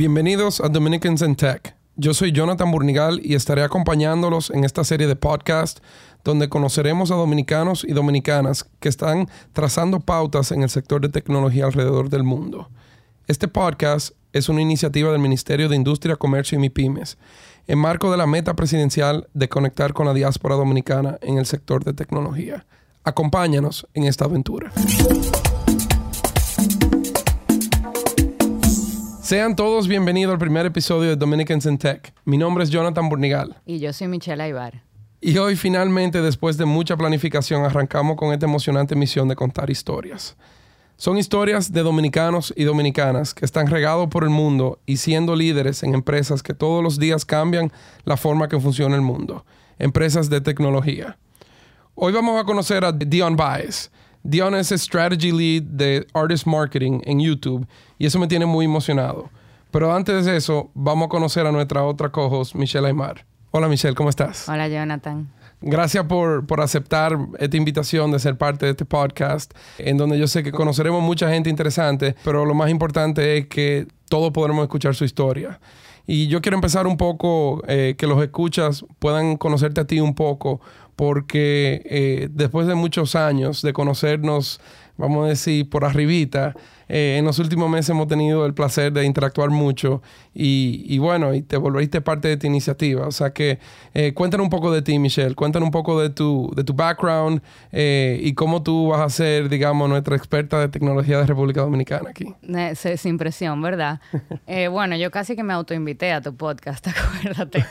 Bienvenidos a Dominicans in Tech. Yo soy Jonathan Burnigal y estaré acompañándolos en esta serie de podcast donde conoceremos a dominicanos y dominicanas que están trazando pautas en el sector de tecnología alrededor del mundo. Este podcast es una iniciativa del Ministerio de Industria, Comercio y MIPIMES, en marco de la meta presidencial de conectar con la diáspora dominicana en el sector de tecnología. Acompáñanos en esta aventura. Sean todos bienvenidos al primer episodio de Dominicans in Tech. Mi nombre es Jonathan Burnigal. Y yo soy Michelle Aybar. Y hoy finalmente, después de mucha planificación, arrancamos con esta emocionante misión de contar historias. Son historias de dominicanos y dominicanas que están regados por el mundo y siendo líderes en empresas que todos los días cambian la forma que funciona el mundo. Empresas de tecnología. Hoy vamos a conocer a Dion Baez. Dion es Strategy Lead de Artist Marketing en YouTube y eso me tiene muy emocionado. Pero antes de eso, vamos a conocer a nuestra otra co-host, Michelle Aymar. Hola Michelle, ¿cómo estás? Hola Jonathan. Gracias por, por, aceptar esta invitación de ser parte de este podcast, en donde yo sé que conoceremos mucha gente interesante, pero lo más importante es que todos podremos escuchar su historia. Y yo quiero empezar un poco, eh, que los escuchas puedan conocerte a ti un poco, porque eh, después de muchos años de conocernos, vamos a decir, por arribita, eh, en los últimos meses hemos tenido el placer de interactuar mucho y, bueno, y te volviste parte de tu iniciativa. O sea que eh, cuéntanos un poco de ti, Michelle, cuéntanos un poco de tu, de tu background y cómo tú vas a ser, digamos, nuestra experta de tecnología de República Dominicana aquí. sin presión, ¿verdad? bueno, yo casi que me autoinvité a tu podcast, acuérdate.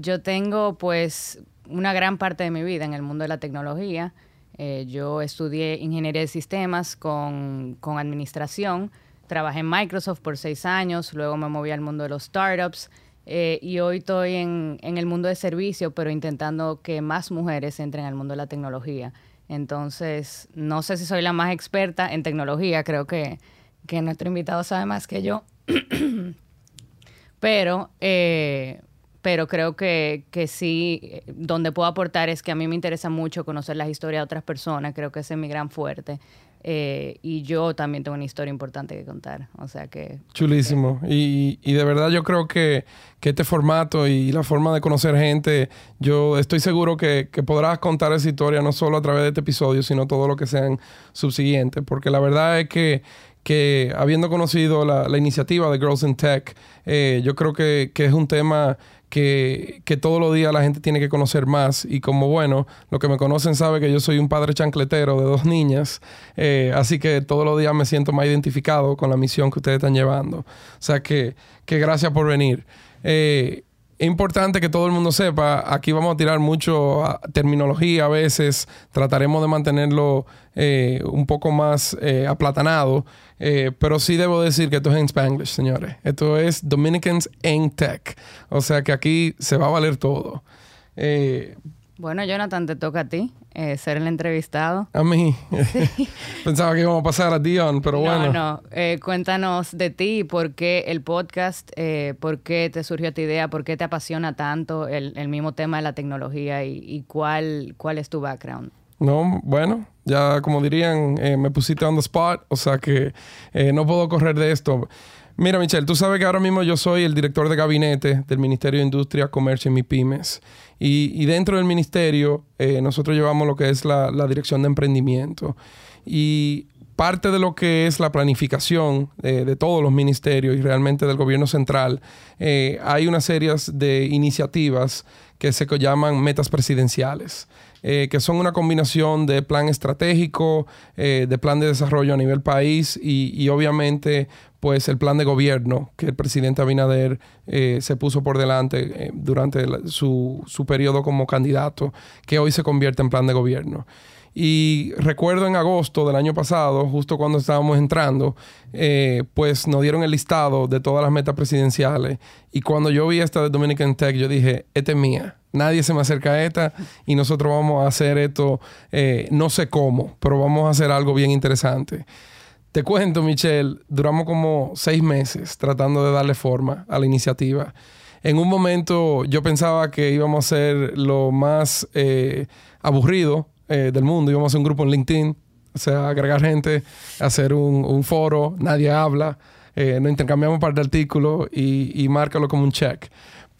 yo tengo pues una gran parte de mi vida en el mundo de la tecnología. Eh, yo estudié ingeniería de sistemas con, administración. Trabajé en Microsoft por seis años, luego me moví al mundo de los startups eh, y hoy estoy en, el mundo de servicio, pero intentando que más mujeres entren al mundo de la tecnología. Entonces, no sé si soy la más experta en tecnología, creo que, que nuestro invitado sabe más que yo. pero eh, pero creo que, que sí, eh, donde puedo aportar es que a mí me interesa mucho conocer las historias de otras personas, creo que ese es mi gran fuerte. Eh, y yo también tengo una historia importante que contar. O sea que. Chulísimo. Y, y, de verdad yo creo que, que, este formato y la forma de conocer gente, yo estoy seguro que, que, podrás contar esa historia no solo a través de este episodio, sino todo lo que sean subsiguientes. Porque la verdad es que que habiendo conocido la, la, iniciativa de Girls in Tech, eh, yo creo que, que, es un tema que, que, todos los días la gente tiene que conocer más. Y como bueno, los que me conocen saben que yo soy un padre chancletero de dos niñas, eh, así que todos los días me siento más identificado con la misión que ustedes están llevando. O sea que, que gracias por venir. Eh, es importante que todo el mundo sepa, aquí vamos a tirar mucho terminología a veces, trataremos de mantenerlo eh, un poco más aplatanado, eh, pero sí debo decir que esto es en Spanglish, señores. Esto es Dominicans in Tech, o sea que aquí se va a valer todo. Bueno, Jonathan, te toca a ti eh, ser el entrevistado. A mí. Pensaba que íbamos a pasar a Dion, pero bueno. No, no. Eh, cuéntanos de ti, por qué el podcast, eh, por qué te surgió esta idea, por qué te apasiona tanto el, mismo tema de la tecnología y, cuál, cuál es tu background. No, bueno, ya como dirían, me pusiste on the spot, o sea que no puedo correr de esto. Mira, Michelle, tú sabes que ahora mismo yo soy el director de gabinete del Ministerio de Industria, Comercio y MIPIMES. Y, dentro del ministerio eh, nosotros llevamos lo que es la, dirección de emprendimiento. Y parte de lo que es la planificación eh, de todos los ministerios y realmente del gobierno central, eh, hay una serie de iniciativas que se llaman metas presidenciales. que son una combinación de plan estratégico, de plan de desarrollo a nivel país y, obviamente pues el plan de gobierno que el presidente Abinader eh, se puso por delante eh, durante su, su periodo como candidato, que hoy se convierte en plan de gobierno. Y recuerdo en agosto del año pasado, justo cuando estábamos entrando, eh, pues nos dieron el listado de todas las metas presidenciales. Y cuando yo vi esta de Dominican Tech, yo dije, esta es mía. Nadie se me acerca a esta y nosotros vamos a hacer esto, no sé cómo, pero vamos a hacer algo bien interesante. Te cuento, Michelle, duramos como seis meses tratando de darle forma a la iniciativa. En un momento yo pensaba que íbamos a ser lo más eh, aburrido eh, del mundo. Íbamos a hacer un grupo en LinkedIn, o sea, agregar gente, hacer un, foro, nadie habla. eh, nos intercambiamos un par de artículos y, y márcalo como un check.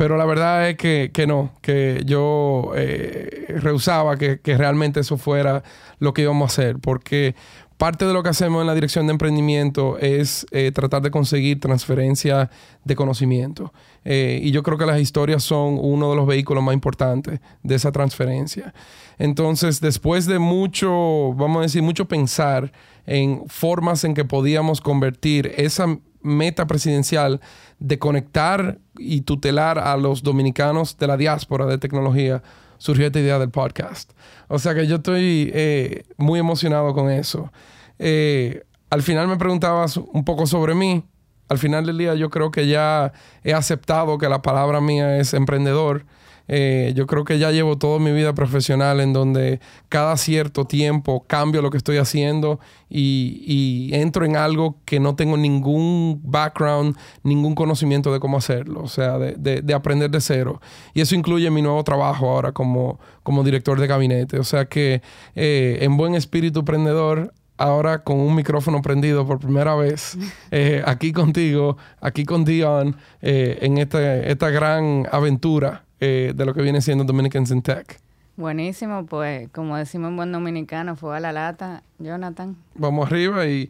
Pero la verdad es que, que no, que yo eh, rehusaba que, que, realmente eso fuera lo que íbamos a hacer, porque parte de lo que hacemos en la dirección de emprendimiento es eh, tratar de conseguir transferencia de conocimiento. Eh, y yo creo que las historias son uno de los vehículos más importantes de esa transferencia. Entonces, después de mucho, vamos a decir, mucho pensar en formas en que podíamos convertir esa meta presidencial de conectar y tutelar a los dominicanos de la diáspora de tecnología, surgió esta idea del podcast. O sea que yo estoy eh, muy emocionado con eso. Eh, al final me preguntabas un poco sobre mí. Al final del día yo creo que ya he aceptado que la palabra mía es emprendedor. Eh, yo creo que ya llevo toda mi vida profesional en donde cada cierto tiempo cambio lo que estoy haciendo y, entro en algo que no tengo ningún background, ningún conocimiento de cómo hacerlo, o sea, de, aprender de cero. Y eso incluye mi nuevo trabajo ahora como, como director de gabinete. O sea que eh, en buen espíritu emprendedor ahora con un micrófono prendido por primera vez eh, aquí contigo, aquí con Dion, en esta gran aventura eh, de lo que viene siendo Dominicans in Tech. Buenísimo, pues como decimos en buen dominicano, fue a la lata, Jonathan. Vamos arriba y,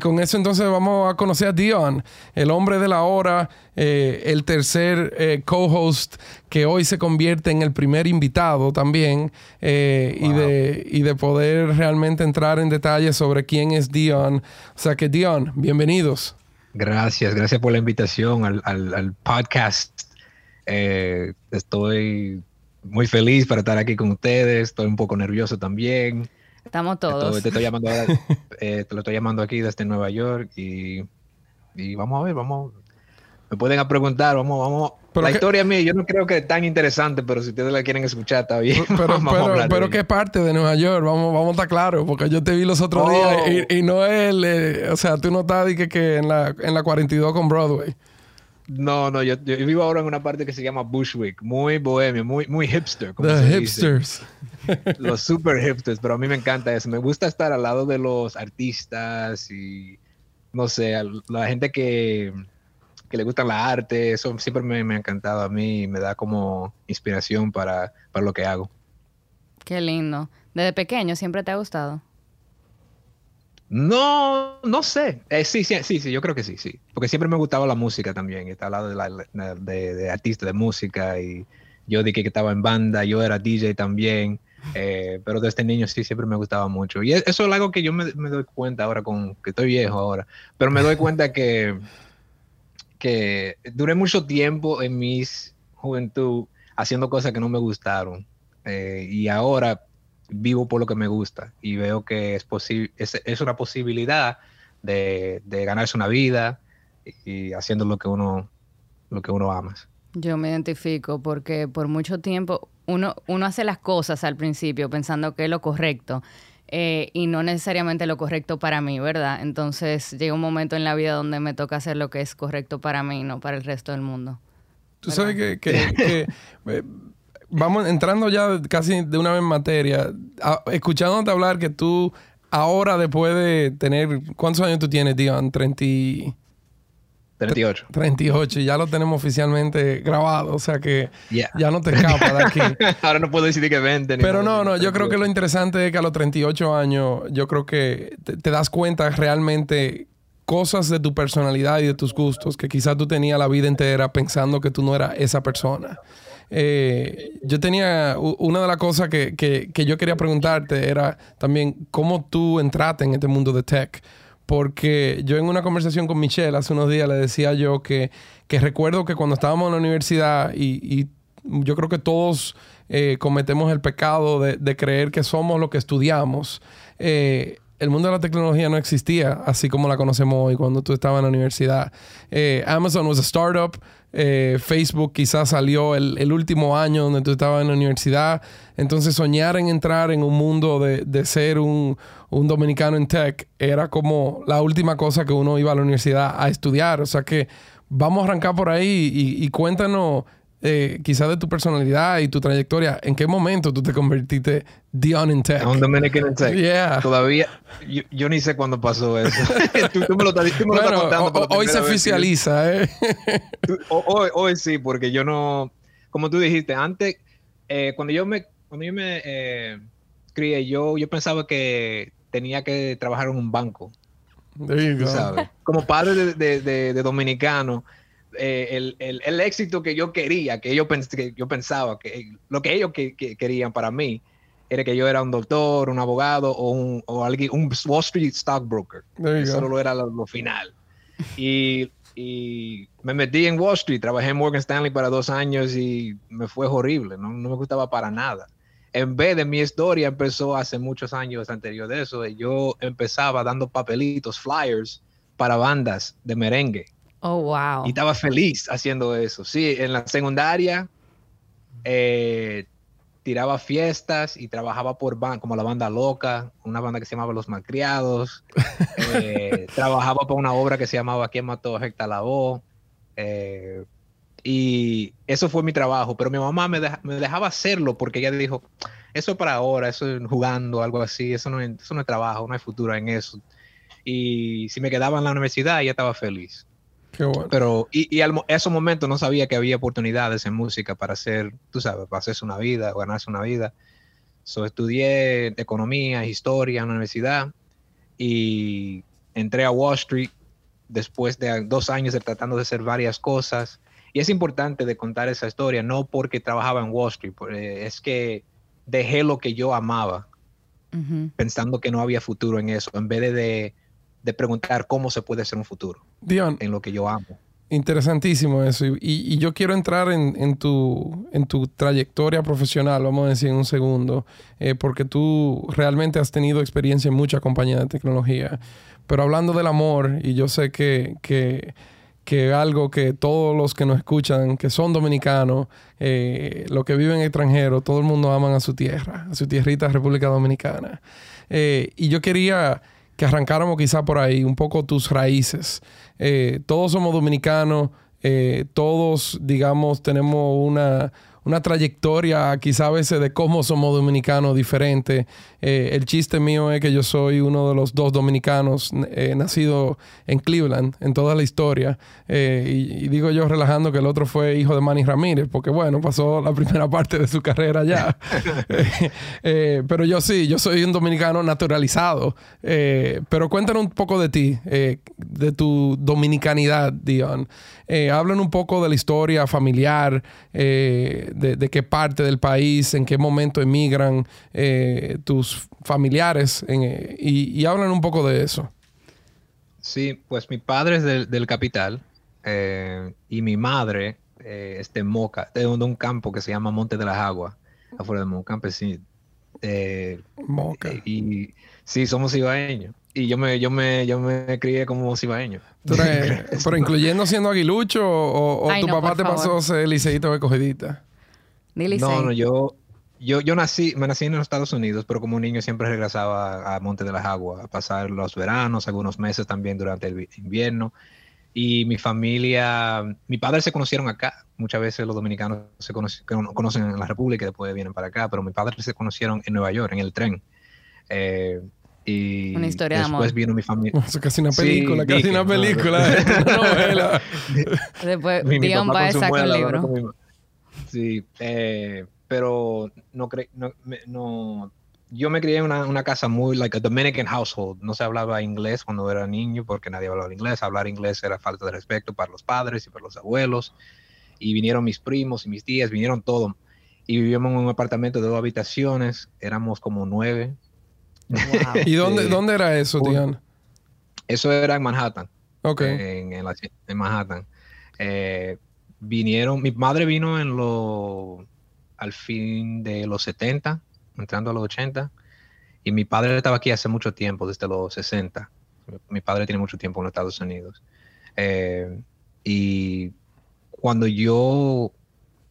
con eso entonces vamos a conocer a Dion, el hombre de la hora, eh, el tercer eh, co-host que hoy se convierte en el primer invitado también y, de, y de poder realmente entrar en detalles sobre quién es Dion. O sea que Dion, bienvenidos. Gracias, gracias por la invitación al, al, al podcast eh, estoy muy feliz para estar aquí con ustedes. Estoy un poco nervioso también. Estamos todos. te, estoy llamando eh, te lo estoy llamando aquí desde Nueva York y, y vamos a ver, vamos. Me pueden preguntar, vamos, vamos. la historia mía, yo no creo que es tan interesante, pero si ustedes la quieren escuchar, está bien. Pero, pero, ¿qué parte de Nueva York? Vamos, vamos a estar claros, porque yo te vi los otros días y, y, no es, eh, o sea, tú no estás que, que en, la, en la 42 con Broadway. No, no, yo, vivo ahora en una parte que se llama Bushwick, muy bohemio, muy, muy hipster. Como The hipsters. Los super hipsters, pero a mí me encanta eso. Me gusta estar al lado de los artistas y, no sé, la gente que, que le gusta la arte, eso siempre me, me, ha encantado a mí y me da como inspiración para, para lo que hago. Qué lindo. ¿Desde pequeño siempre te ha gustado? No, no sé. Eh, sí, sí, sí, sí, yo creo que sí, sí. Porque siempre me gustaba la música también. Está al lado de, la, de, artistas de música y yo dije que estaba en banda, yo era DJ también. Eh, pero desde niño sí, siempre me gustaba mucho. Y eso es algo que yo me, doy cuenta ahora, con que estoy viejo ahora, pero me doy cuenta que, que duré mucho tiempo en mis juventud haciendo cosas que no me gustaron. Eh, y ahora vivo por lo que me gusta y veo que es, posible es, una posibilidad de, ganarse una vida y haciendo lo que uno, lo que uno ama. Yo me identifico porque por mucho tiempo uno, uno hace las cosas al principio pensando que es lo correcto eh, y no necesariamente lo correcto para mí, ¿verdad? Entonces llega un momento en la vida donde me toca hacer lo que es correcto para mí, no para el resto del mundo. Tú sabes que, que eh, vamos entrando ya casi de una vez en materia, escuchándote hablar que tú ahora después de tener, ¿cuántos años tú tienes, Dion? 30 38. 38, y ya lo tenemos oficialmente grabado, o sea que ya no te escapas de aquí. Ahora no puedo decir que 20. Pero no, no, yo creo que lo interesante es que a los 38 años, yo creo que te das cuenta realmente cosas de tu personalidad y de tus gustos que quizás tú tenías la vida entera pensando que tú no eras esa persona. Eh, yo tenía una de las cosas que, que, yo quería preguntarte era también cómo tú entraste en este mundo de tech. Porque yo en una conversación con Michelle hace unos días le decía yo que, que recuerdo que cuando estábamos en la universidad y, y yo creo que todos eh, cometemos el pecado de, de, creer que somos lo que estudiamos. Eh, el mundo de la tecnología no existía así como la conocemos hoy cuando tú estabas en la universidad. Amazon was a startup. Eh, Facebook quizás salió el, último año donde tú estabas en la universidad. Entonces soñar en entrar en un mundo de, ser un, dominicano en tech era como la última cosa que uno iba a la universidad a estudiar. O sea que vamos a arrancar por ahí y, cuéntanos eh, quizás de tu personalidad y tu trayectoria, ¿en qué momento tú te convertiste Dion in Tech? Un Dominican in Tech. Yeah. Todavía, yo, yo ni sé cuándo pasó eso. tú, tú me lo estás, tú me lo estás Bueno, contando. hoy se oficializa, ¿eh? Tú- Hoy, hoy sí, porque yo no, como tú dijiste, antes, eh, cuando yo me, cuando yo me eh, crié, yo, yo pensaba que tenía que trabajar en un banco, There you tú go. sabes. Como padre de, de- de- de dominicano, eh, el, el- el éxito que yo quería, que yo, pens- que yo pensaba, que lo que ellos que- que querían para mí, era que yo era un doctor, un abogado o un, o alguien, un Wall Street stockbroker. Eso go. lo era lo, lo final. Y, y me metí en Wall Street, trabajé en Morgan Stanley para dos años y me fue horrible, no, no me gustaba para nada. En vez de mi historia empezó hace muchos años anterior de eso, yo empezaba dando papelitos, flyers para bandas de merengue Oh, wow. y estaba feliz haciendo eso. Sí, en la secundaria eh, tiraba fiestas y trabajaba por ban como la banda loca, una banda que se llamaba Los Malcriados. Eh, trabajaba por una obra que se llamaba ¿Quién mató a Hector Lavoe? Eh, y eso fue mi trabajo, pero mi mamá me, deja- me dejaba hacerlo porque ella dijo, eso es para ahora, eso es jugando, algo así, eso no, es, eso no es trabajo, no hay futuro en eso. Y si me quedaba en la universidad, ella estaba feliz. Qué bueno. Pero, y, y al esos momentos no sabía que había oportunidades en música para hacer, tú sabes, para hacerse una vida, ganarse una vida. So, estudié economía, historia en la universidad y entré a Wall Street después de dos años de tratando de hacer varias cosas. Y es importante de contar esa historia, no porque trabajaba en Wall Street, porque es que dejé lo que yo amaba Ujú. pensando que no había futuro en eso, en vez de, de, de preguntar cómo se puede hacer un futuro Dion, en lo que yo amo. interesantísimo eso. Y, y- y yo quiero entrar en, en tu, en tu trayectoria profesional, vamos a decir en un segundo, eh, porque tú realmente has tenido experiencia en muchas compañías de tecnología. Pero hablando del amor, y yo sé que, que, que algo que todos los que nos escuchan, que son dominicanos, eh, los que viven extranjeros, todo el mundo aman a su tierra, a su tierrita República Dominicana. Eh, y yo quería que arrancáramos quizá por ahí un poco tus raíces. Eh, todos somos dominicanos, eh, todos, digamos, tenemos una, una trayectoria quizá a veces de cómo somos dominicanos diferente. Eh, el chiste mío es que yo soy uno de los dos dominicanos eh, nacido en Cleveland en toda la historia. Eh, y, y digo yo relajando que el otro fue hijo de Manny Ramírez, porque bueno, pasó la primera parte de su carrera allá. Eh, pero yo sí, yo soy un dominicano naturalizado. Pero cuéntanos un poco de ti, de tu dominicanidad, Dion. Hablan un poco de la historia familiar, de, de qué parte del país, en qué momento emigran eh, tus familiares, en, eh, y, y hablan un poco de eso. Sí, pues mi padre es del, del capital eh, y mi madre eh, es de Moca, de un, de un campo que se llama Monte de las Aguas, afuera de Moca, campesino. Eh, Moca. y sí, somos ibaeños. Y yo me, yo me, yo me crié como cibaeño. Pero incluyendo siendo aguilucho o, o Ay, tu no, papá te favor. pasó ser liceíto de cogidita. Dile No, no, yo, yo, yo nací, me nací en los Estados Unidos, pero como niño siempre regresaba a Monte de las Aguas a pasar los veranos, algunos meses también durante el vi- invierno. Y mi familia, mi padre se conocieron acá. Muchas veces los dominicanos se conoce- cono- conocen en la República y después vienen para acá, pero mi padre se conocieron en Nueva York, en el tren. Eh, y Una historia de después amor. vino mi familia. Eso casi una Sí, película, casi dije, una no, película, no. es una novela. Después Mi- mi Dion va a sacar un libro. Sí, eh, pero no creo, no, me- no- yo me crié en una, una casa muy, like a Dominican household. No se hablaba inglés cuando era niño porque nadie hablaba inglés. Hablar inglés era falta de respeto para los padres y para los abuelos. Y vinieron mis primos y mis tías, vinieron todos. Y vivíamos en un apartamento de dos habitaciones. Éramos como nueve. Wow. ¿Y dónde, Sí. dónde era eso, Dion? Eso era en Manhattan. Ok. en, en la- en Manhattan. Eh, vinieron, mi madre vino en lo, al fin de los 70, entrando a los 80, y mi padre estaba aquí hace mucho tiempo, desde los 60. Mi padre tiene mucho tiempo en los Estados Unidos. Eh, y cuando yo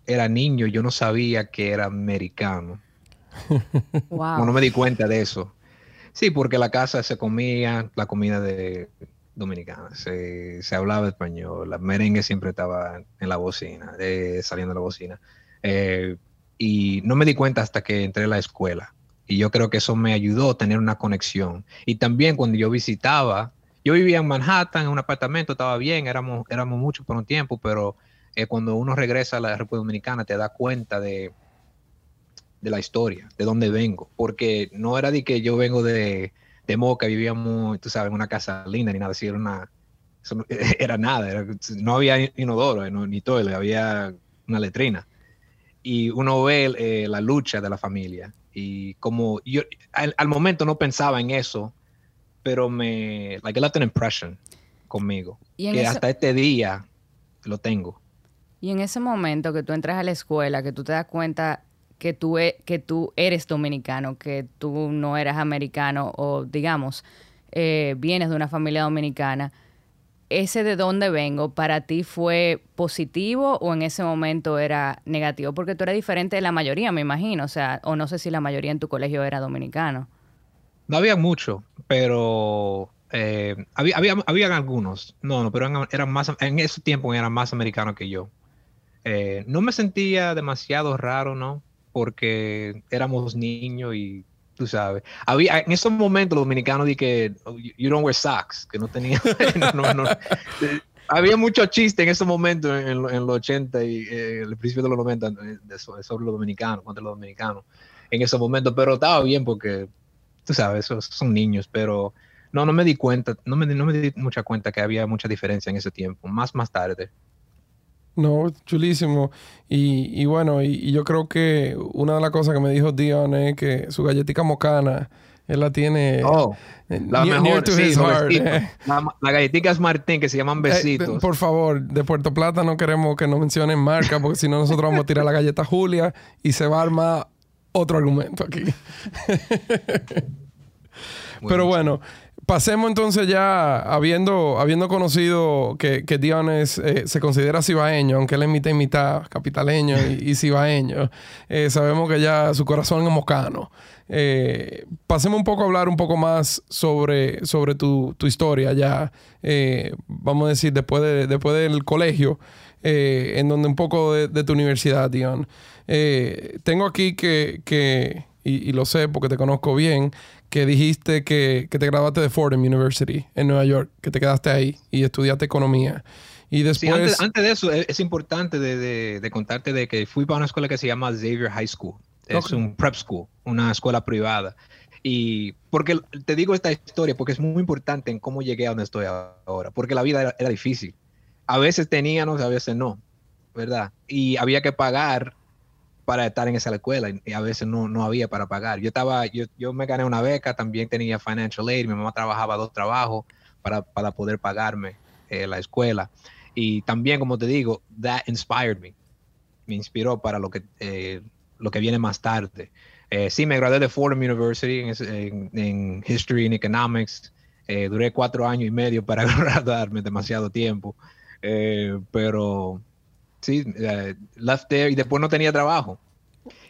era niño, yo no sabía que era americano. Wow. Como no me di cuenta de eso. Sí, porque la casa se comía, la comida de, dominicana. Se, hablaba español, la merengue siempre estaba en la bocina, eh, saliendo de la bocina. Eh, y no me di cuenta hasta que entré a la escuela. Y yo creo que eso me ayudó a tener una conexión. Y también cuando yo visitaba, yo vivía en Manhattan, en un apartamento, estaba bien, éramos, éramos muchos por un tiempo, pero eh, cuando uno regresa a la República Dominicana te da cuenta de, de la historia, de dónde vengo. Porque no era de que yo vengo de, de Moca, vivíamos, tú sabes, en una casa linda ni nada así, era una, no, era nada, no había inodoro, ni todo, había una letrina. Y uno ve eh, la lucha de la familia. Y como yo al, momento no pensaba en eso, pero me, like, it left an impression conmigo. que hasta este día lo tengo. Y en ese momento que tú entras a la escuela, que tú te das cuenta que tú, e, que tú eres dominicano, que tú no eras americano o digamos, eh, vienes de una familia dominicana, ese de dónde vengo para ti fue positivo o en ese momento era negativo? Porque tú eres diferente de la mayoría, me imagino, o sea, o no sé si la mayoría en tu colegio era dominicano. No había mucho, pero eh, había, había, algunos, no, no, pero eran, más, en ese tiempo eran más americanos que yo. Eh, no me sentía demasiado raro, ¿no? Porque éramos niños y tú sabes. Había, en esos momentos los dominicanos di que oh, you don't wear socks, que no tenía, había mucho chiste en esos momentos en, los 80 y eh, el principio de los 90 eh, sobre los dominicanos, contra los dominicanos, en esos momentos, pero estaba bien porque, tú sabes, esos son niños, pero no, no me di cuenta, no me, no me di mucha cuenta que había mucha diferencia en ese tiempo, más más tarde. No, chulísimo. Y, bueno, y, yo creo que una de las cosas que me dijo Dion es que su galletita mocana, él la tiene oh, la mejor, La, galletita es Martín, que se llaman eh, besitos. por favor, de Puerto Plata no queremos que nos mencionen marca, porque si no nosotros vamos a tirar la galleta Julia y se va a armar otro argumento aquí. Pero bueno, pasemos entonces ya, habiendo, habiendo conocido que, que Dion eh, se considera cibaeño, aunque él es mitad y mitad capitaleño y, cibaeño, eh, sabemos que ya su corazón es moscano. Eh, pasemos un poco a hablar un poco más sobre, sobre tu, historia ya, vamos a decir, después, de, después del colegio, en donde un poco de, tu universidad, Dion. tengo aquí que, y, lo sé porque te conozco bien, que dijiste que, te graduaste de Fordham University en Nueva York, que te quedaste ahí y estudiaste economía. Y después... antes, de eso, es, importante de, contarte de que fui para una escuela que se llama Xavier High School. Es un prep school, una escuela privada. Y porque te digo esta historia, porque es muy importante en cómo llegué a donde estoy ahora, porque la vida era, difícil. A veces teníamos, a veces no, ¿verdad? Y había que pagar para estar en esa escuela y, a veces no, no había para pagar. Yo estaba, yo, yo me gané una beca, también tenía financial aid, mi mamá trabajaba dos trabajos para, para poder pagarme eh, la escuela. Y también, como te digo, that inspired me. Me inspiró para lo que, eh, lo que viene más tarde. Eh, sí, me gradué de Fordham University en, en, History and Economics. Eh, duré cuatro años y medio para graduarme, demasiado tiempo. pero sí, uh, left there y después no tenía trabajo.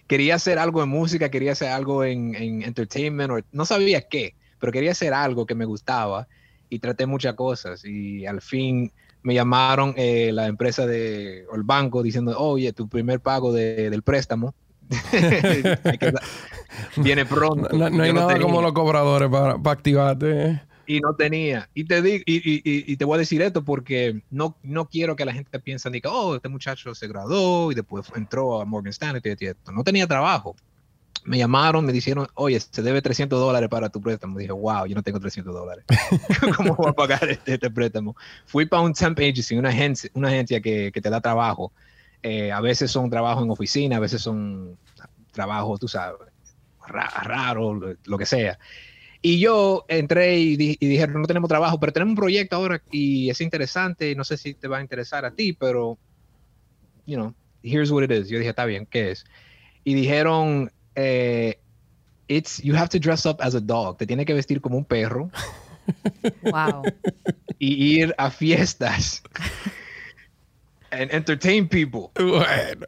Quería hacer algo en música, quería hacer algo en, en entertainment, o, no sabía qué, pero quería hacer algo que me gustaba y traté muchas cosas y al fin me llamaron eh, la empresa de, o el banco diciendo, oye, tu primer pago de, del préstamo viene pronto. No, hay nada como los cobradores para, para activarte. Y no tenía. Y te, y, y, y, te voy a decir esto porque no, no quiero que la gente piense que, oh, este muchacho se graduó y después entró a Morgan Stanley y esto. No tenía trabajo. Me llamaron, me dijeron, oye, se debe 300 dólares para tu préstamo. Dije, wow, yo no tengo 300 dólares. ¿Cómo voy a pagar este, este, préstamo? Fui para un temp agency, una agencia, una agencia que, que te da trabajo. Eh, a veces son trabajos en oficina, a veces son trabajos, tú sabes, raro, lo que sea. Y yo entré y, dijeron, no tenemos trabajo, pero tenemos un proyecto ahora y es interesante, no sé si te va a interesar a ti, pero, you know, here's what it is. Yo dije, está bien, ¿qué es? Y dijeron, eh, it's, you have to dress up as a dog, te tiene que vestir como un perro. Wow. Y ir a fiestas. and entertain people. Bueno.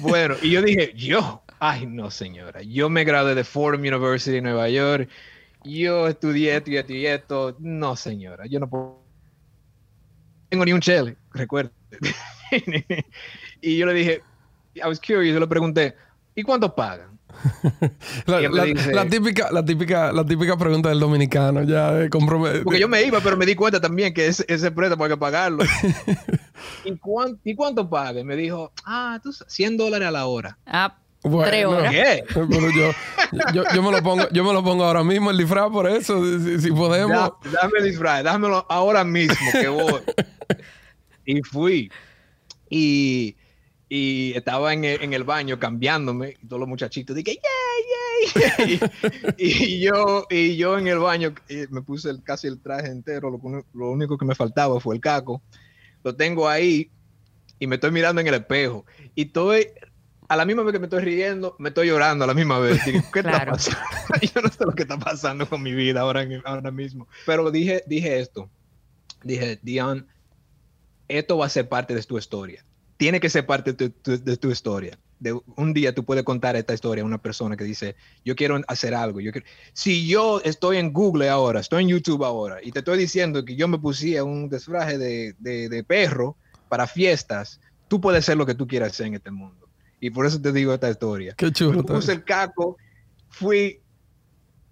Bueno, y yo dije, yo, Ay, no, señora. Yo me gradué de Fordham University en Nueva York. yo estudié esto y esto y esto. No, señora, yo no puedo. Tengo ni un chele, recuerda. y yo le dije, I was curious, yo le pregunté, ¿y cuánto pagan? la, típica, la, típica, la típica pregunta del dominicano, ya de Porque yo me iba, pero me di cuenta también que ese, ese préstamo hay que pagarlo. ¿Y, cuánto, ¿Y cuánto pague? Me dijo, ah, tú 100 dólares a la hora. Ah, tres horas. ¿Qué? yo, yo, yo, me lo pongo, yo me lo pongo ahora mismo el disfraz por eso, si, podemos. dame el disfraz, dámelo ahora mismo que voy. y fui. Y y estaba en el, en el, baño cambiándome y todos los muchachitos dije ¡yay, yay! y, yo, y yo en el baño eh, me puse el, casi el traje entero, lo, lo, único que me faltaba fue el caco. Lo tengo ahí y me estoy mirando en el espejo y estoy, a la misma vez que me estoy riendo, me estoy llorando a la misma vez. ¿Qué está pasando? yo no sé lo que está pasando con mi vida ahora, ahora mismo. Pero dije, dije esto, dije, Dion, esto va a ser parte de tu historia tiene que ser parte de tu, historia. De un día tú puedes contar esta historia a una persona que dice, yo quiero hacer algo. Yo Si yo estoy en Google ahora, estoy en YouTube ahora, y te estoy diciendo que yo me pusía un disfraje de, de, perro para fiestas, tú puedes hacer lo que tú quieras hacer en este mundo. Y por eso te digo esta historia. Qué chulo. puse el caco, fui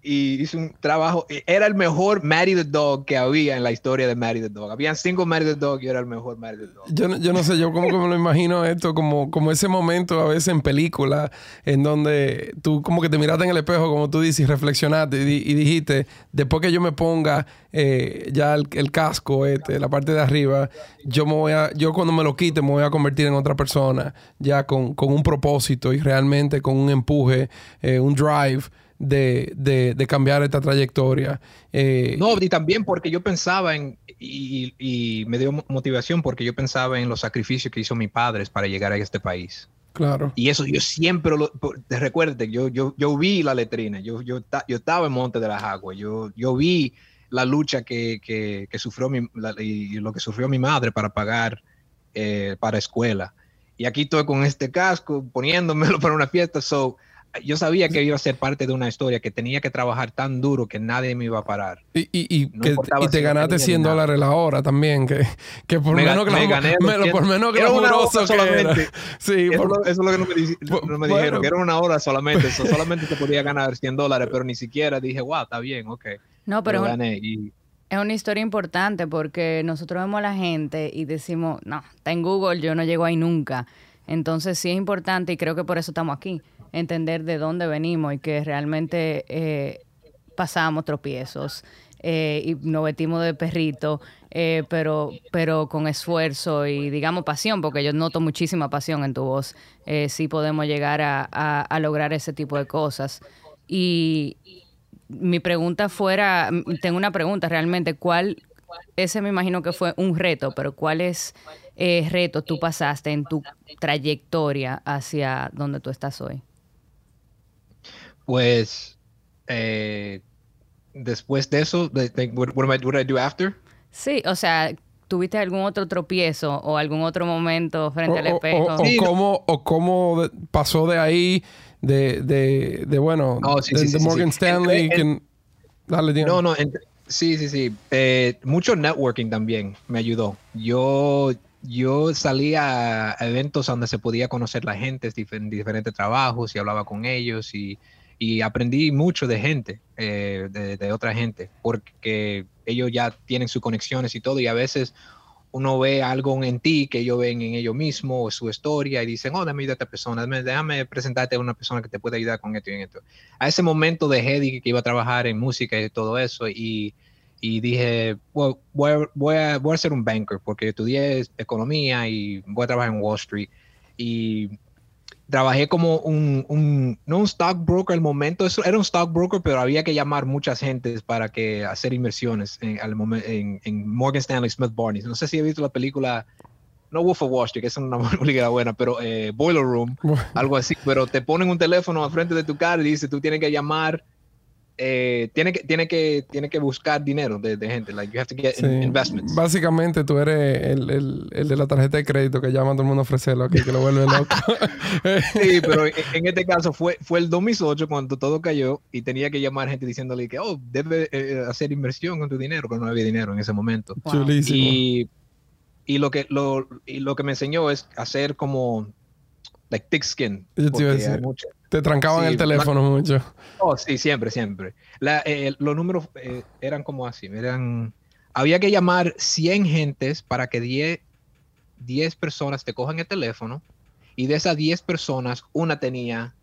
y hice un trabajo. E, era el mejor Matty the Dog que había en la historia de Matty the Dog. Habían cinco Matty the Dog y era el mejor Matty the Dog. Yo, yo no sé, yo como que me lo imagino esto como, como ese momento a veces en película en donde tú como que te miraste en el espejo, como tú dices, y reflexionaste y, dijiste, después que yo me ponga eh, ya el, casco, este, la parte de arriba, yo me voy a, yo cuando me lo quite me voy a convertir en otra persona, ya con, con un propósito y realmente con un empuje, eh, un drive de, de, cambiar esta trayectoria. Eh, no, y también porque yo pensaba en, y, me dio motivación porque yo pensaba en los sacrificios que hizo mi padre para llegar a este país. Claro. Y eso yo siempre lo, te recuerde, yo, yo, yo vi la letrina, yo, yo, yo estaba en Monte de las Aguas, yo, yo vi la lucha que, que, sufrió mi, y lo que sufrió mi madre para pagar eh, para escuela. Y aquí estoy con este casco, poniéndomelo para una fiesta. So, yo sabía que iba a ser parte de una historia, que tenía que trabajar tan duro que nadie me iba a parar. Y, y, te ganaste 100 dólares la hora también, que, que por, menos que me gané por menos que solamente. Sí, eso, es lo que no me, dijeron, que era una hora solamente, solamente te podía ganar 100 dólares, pero ni siquiera dije, wow, está bien, ok. No, pero... gané Es una historia importante porque nosotros vemos a la gente y decimos, no, está en Google, yo no llego ahí nunca. Entonces sí es importante y creo que por eso estamos aquí entender de dónde venimos y que realmente eh, pasamos tropiezos eh, y nos vestimos de perrito, eh, pero, pero con esfuerzo y digamos pasión, porque yo noto muchísima pasión en tu voz, sí podemos llegar a, lograr ese tipo de cosas. Y mi pregunta fuera, tengo una pregunta realmente, ¿cuál, ese me imagino que fue un reto, pero ¿cuáles retos tú pasaste en tu trayectoria hacia donde tú estás hoy? Pues eh, después de eso, what, I, do after? Sí, o sea, ¿tuviste algún otro tropiezo o algún otro momento frente al espejo? O, cómo, o cómo pasó de ahí, de, de, de bueno, oh, de, Morgan Stanley. dale, no, no, sí, sí, sí. Eh, mucho networking también me ayudó. Yo yo salía a eventos donde se podía conocer la gente en diferentes trabajos y hablaba con ellos y y aprendí mucho de gente, eh, de, otra gente, porque ellos ya tienen sus conexiones y todo, y a veces uno ve algo en ti que ellos ven en ellos mismos su historia y dicen, oh, déjame ayudar a esta persona, déjame presentarte a una persona que te puede ayudar con esto y esto. A ese momento dejé de que iba a trabajar en música y todo eso y, y dije, voy, voy, a, voy a ser un banker porque estudié economía y voy a trabajar en Wall Street. Y trabajé como un, un, no un stockbroker al momento, eso era un stockbroker, pero había que llamar muchas gentes para que hacer inversiones en, al en, en, Morgan Stanley Smith Barney. No sé si he visto la película, no Wolf of Wall Street, que es una película buena, pero eh, Boiler Room, algo así, pero te ponen un teléfono al frente de tu cara y dice, tú tienes que llamar eh, tiene, que, tiene, que, tiene que buscar dinero de, de gente. Like, you have to get Sí. investments. Básicamente tú eres el, el- el de la tarjeta de crédito que llama a todo el mundo a ofrecerlo aquí, que lo vuelve loco. Sí, pero en, en este caso fue, fue el 2008 cuando todo cayó y tenía que llamar gente diciéndole que, oh, debe eh, hacer inversión con tu dinero, pero no había dinero en ese momento. Wow. Chulísimo. Y, y lo que lo, y lo que me enseñó es hacer como like thick skin. Yo te iba a decir. Te trancaban Sí, el teléfono mucho. Oh, sí, siempre, siempre. La- eh, los números eh, eran como así, eran... Había que llamar 100 gentes para que 10, 10 personas te cojan el teléfono y de esas 10 personas, una tenía...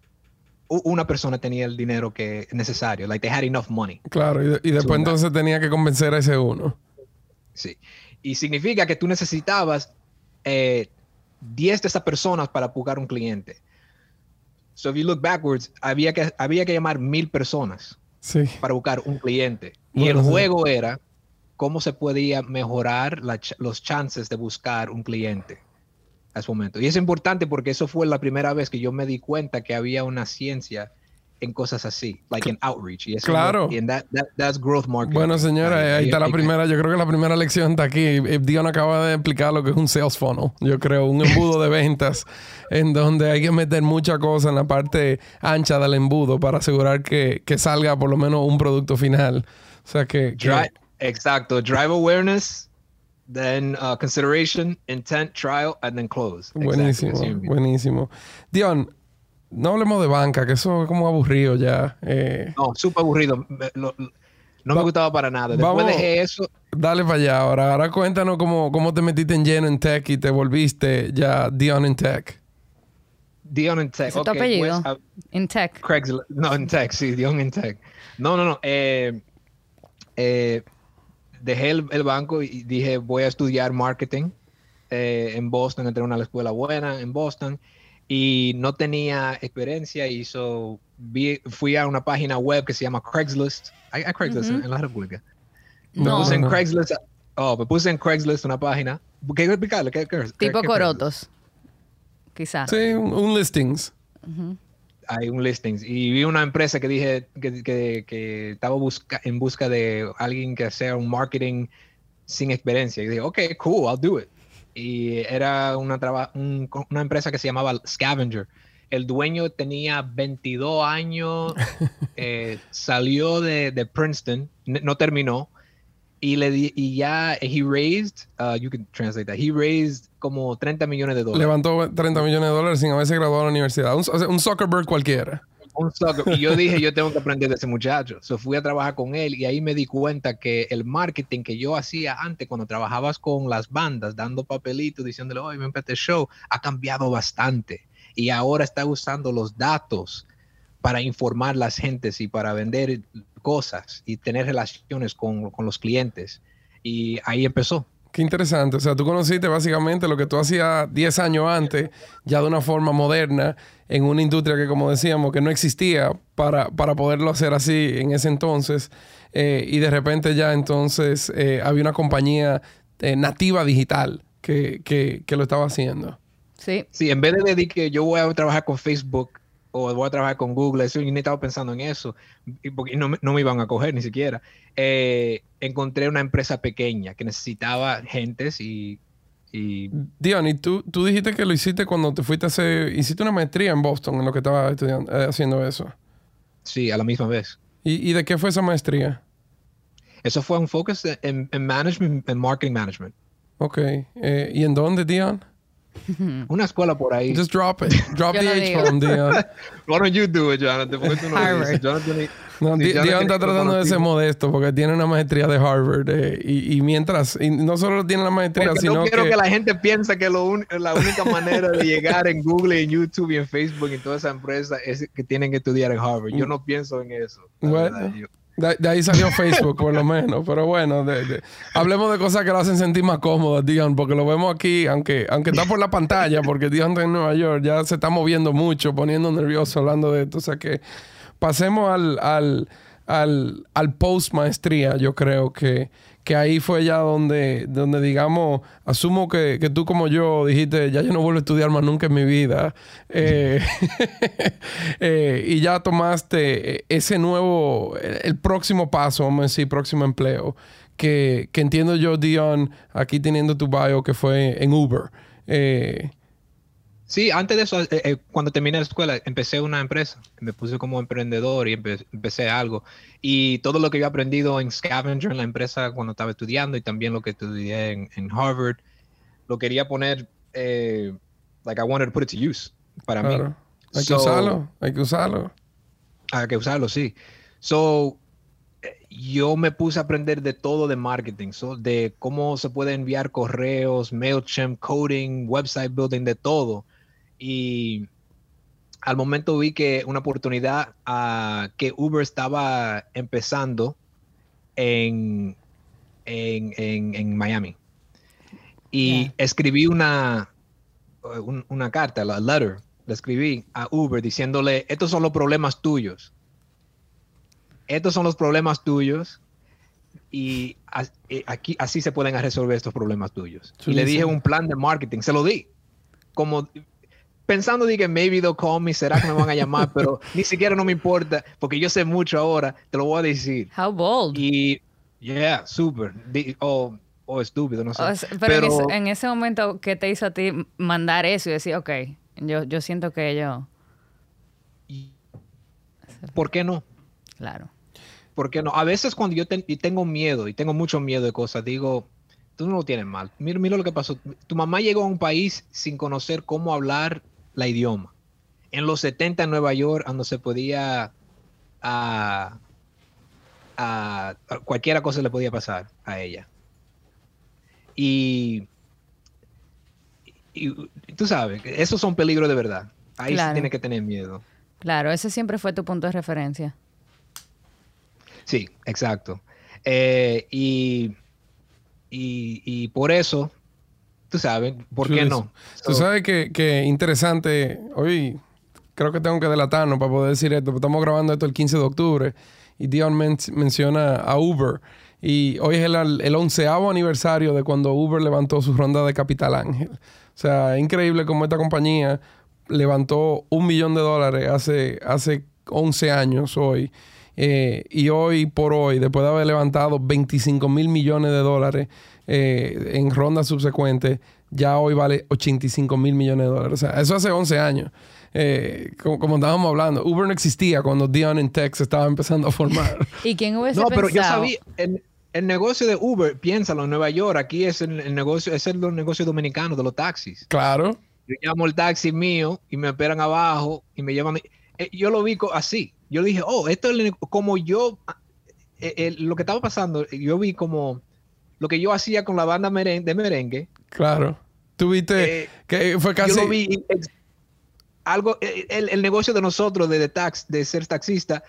Una persona tenía el dinero que necesario, like they had enough money. Claro, y, de- y después entonces tenía que convencer a ese uno. Sí. Y significa que tú necesitabas eh, 10 de esas personas para buscar un cliente. So if you look backwards, había que, había que llamar mil personas. Sí. para buscar un cliente. Y el sí. juego era cómo se podía mejorar la los chances de buscar un cliente a ese momento. Y es importante porque eso fue la primera vez que yo me di cuenta que había una ciencia en cosas así, like en outreach. Y eso Claro. y that, that- that's growth marketing. Bueno, señora, Ahí- ahí está la primera. Yo creo que la primera lección está aquí. Eh, Dion acaba de explicar lo que es un sales funnel. Yo creo, un embudo de ventas en donde hay que meter mucha cosa en la parte ancha del embudo para asegurar que, que salga por lo menos un producto final. O sea que... que- Drive, exacto. Drive awareness, then uh, consideration, intent, trial, and then close. Buenísimo, buenísimo. Dion, no hablemos de banca, que eso es como aburrido ya. Eh, No, súper aburrido. Me- lo- lo- no me gustaba para nada. Después vamos- dejé eso. Dale para allá ahora. Ahora cuéntanos cómo, cómo te metiste en lleno en tech y te volviste ya Dion en tech. Dion en Tech. ¿Ese es tu Ok, apellido? pues, ah, In tech. Craigslist. No, en Tech, sí, Dion en Tech. No, no, no. eh, eh, dejé el, el banco y dije, voy a estudiar marketing eh, en Boston. Entré a una escuela buena en Boston y no tenía experiencia y so vi- fui a una página web que se llama Craigslist. Hay, hay Craigslist en- Ujú. en la República. No, Me puse en no. Craigslist. Oh, me puse en Craigslist una página. ¿Qué explicarle? ¿Qué, qué, qué- Tipo qué corotos. Quizás. Sí, un, un listings. hay un listings y vi una empresa que dije que, que- que estaba busca, en busca de alguien que hacía un marketing sin experiencia y dije ok cool I'll do it y era una traba- un- una empresa que se llamaba Scavenger el dueño tenía 22 años eh, salió de, de Princeton no terminó y le di, y ya he raised uh, you can translate that he raised como 30 millones de dólares Levantó 30 millones de dólares sin haberse graduado de la universidad. Un, o sea, un Zuckerberg cualquiera. Un sucker. Y yo dije, yo tengo que aprender de ese muchacho. So fui a trabajar con él y ahí me di cuenta que el marketing que yo hacía antes, cuando trabajabas con las bandas, dando papelitos, diciéndole, oye, ven para este show, ha cambiado bastante. Y ahora está usando los datos para informar las gentes y para vender cosas y tener relaciones con, con los clientes. Y ahí empezó. Qué interesante. O sea, tú conociste básicamente lo que tú hacías 10 años antes, ya de una forma moderna, en una industria que, como decíamos, que no existía para, para poderlo hacer así en ese entonces. Eh, y de repente ya entonces eh, había una compañía eh, nativa digital que, que, que lo estaba haciendo. Sí. Sí, en vez de decir que yo voy a trabajar con Facebook o voy a trabajar con Google, eso yo ni estaba pensando en eso, y porque no, me- no me iban a coger ni siquiera. Eh, encontré una empresa pequeña que necesitaba gentes y, y Dion, y tú, tú dijiste que lo hiciste cuando te fuiste a hacer, hiciste una maestría en Boston en lo que estabas estudiando, eh, haciendo eso. sí, a la misma vez. ¿Y, y de qué fue esa maestría? Eso fue un focus en, en management, en marketing management. Ok. Eh, ¿Y en dónde, Dion? Una escuela por ahí. Just drop it. Drop the H bomb, Dion. Why don't you do it, Jonathan? Porque tú no Harvard. Jonathan No, Dion está es tratando de ser modesto porque tiene una maestría de Harvard. eh, y, y mientras, y no solo tiene la maestría, Porque sino no quiero que... que... la gente piense que lo un- la única manera de llegar en Google, en YouTube y en Facebook y toda esa empresa es que tienen que estudiar en Harvard. Yo no pienso en eso. Bueno. verdad, yo- De, de ahí salió Facebook, por lo menos. Pero bueno, de- de- hablemos de cosas que lo hacen sentir más cómodas, Dion, porque lo vemos aquí, aunque, aunque está por la pantalla, porque Dion está en Nueva York, ya se está moviendo mucho, poniendo nervioso hablando de esto. O sea que pasemos al, al, al, al post maestría, yo creo que, que ahí fue ya donde, donde digamos, asumo que, que, tú como yo dijiste, ya yo no vuelvo a estudiar más nunca en mi vida, eh, eh, y ya tomaste ese nuevo, el, próximo paso, vamos a decir, próximo empleo, que, que entiendo yo, Dion, aquí teniendo tu bio, que fue en Uber. Eh, Sí, antes de eso, eh, eh, cuando terminé la escuela, empecé una empresa. Me puse como emprendedor y empecé algo. Y todo lo que yo he aprendido en Scavenger, en la empresa cuando estaba estudiando, y también lo que estudié en, Harvard, lo quería poner, eh, like I wanted to put it to use para mí. Hay que usarlo, hay que usarlo. Hay que usarlo, sí. So, yo me puse a aprender de todo de marketing, de cómo se puede enviar correos, MailChimp, coding, website building, de todo y al momento vi que una oportunidad uh, que Uber estaba empezando en, en, Miami. Y escribí una, una carta, la letter, la escribí a Uber diciéndole, estos son los problemas tuyos. Estos son los problemas tuyos y eh, aquí así se pueden resolver estos problemas tuyos. y le dije un plan de marketing, se lo di. Como pensando de que maybe they'll call me, será que me van a llamar, pero ni siquiera no me importa, porque yo sé mucho ahora, te lo voy a decir. How bold. Y, yeah, súper. O, o, estúpido, no sé. pero, en, ese, momento, ¿qué te hizo a ti mandar eso y decir, ok, yo, yo siento que yo... ¿Por qué no? Claro. ¿Por qué no? A veces cuando yo tengo miedo, y tengo mucho miedo de cosas, digo, tú no lo tienes mal. Mira, mira lo que pasó. Tu mamá llegó a un país sin conocer cómo hablar la idioma. En los 70 en Nueva York, cuando se podía, a, cualquiera cosa le podía pasar a ella. Y, tú sabes, esos son peligros de verdad. Ahí sí tiene que tener miedo. Claro, ese siempre fue tu punto de referencia. Sí, exacto. Eh, y, y, por eso tú sabes, ¿por qué no? Tú sabes que, que, interesante, hoy creo que tengo que delatarnos para poder decir esto, estamos grabando esto el 15 de octubre y Dion menciona a Uber y hoy es el, el, onceavo aniversario de cuando Uber levantó su ronda de Capital Ángel. O sea, es increíble cómo esta compañía levantó un millón de dólares hace, hace 11 años hoy. Eh, y hoy por hoy, después de haber levantado 25 mil millones de dólares, eh, en rondas subsecuentes, ya hoy vale 85 mil millones de dólares. O sea, eso hace 11 años. Eh, como, estábamos hablando, Uber no existía cuando Dion en Tech se estaba empezando a formar. ¿Y quién hubiese No, pero yo sabía, el, negocio de Uber, piénsalo, en Nueva York, aquí es el, negocio, es el negocio dominicano de los taxis. Claro. Yo llamo el taxi mío y me esperan abajo y me llevan. Eh, yo lo vi así. Yo dije, oh, esto es como yo, lo que estaba pasando, yo vi como lo que yo hacía con la banda de merengue. Claro. Tuviste eh, que fue casi. Yo lo vi. Algo, el, el, negocio de nosotros de, de, tax, de ser taxista,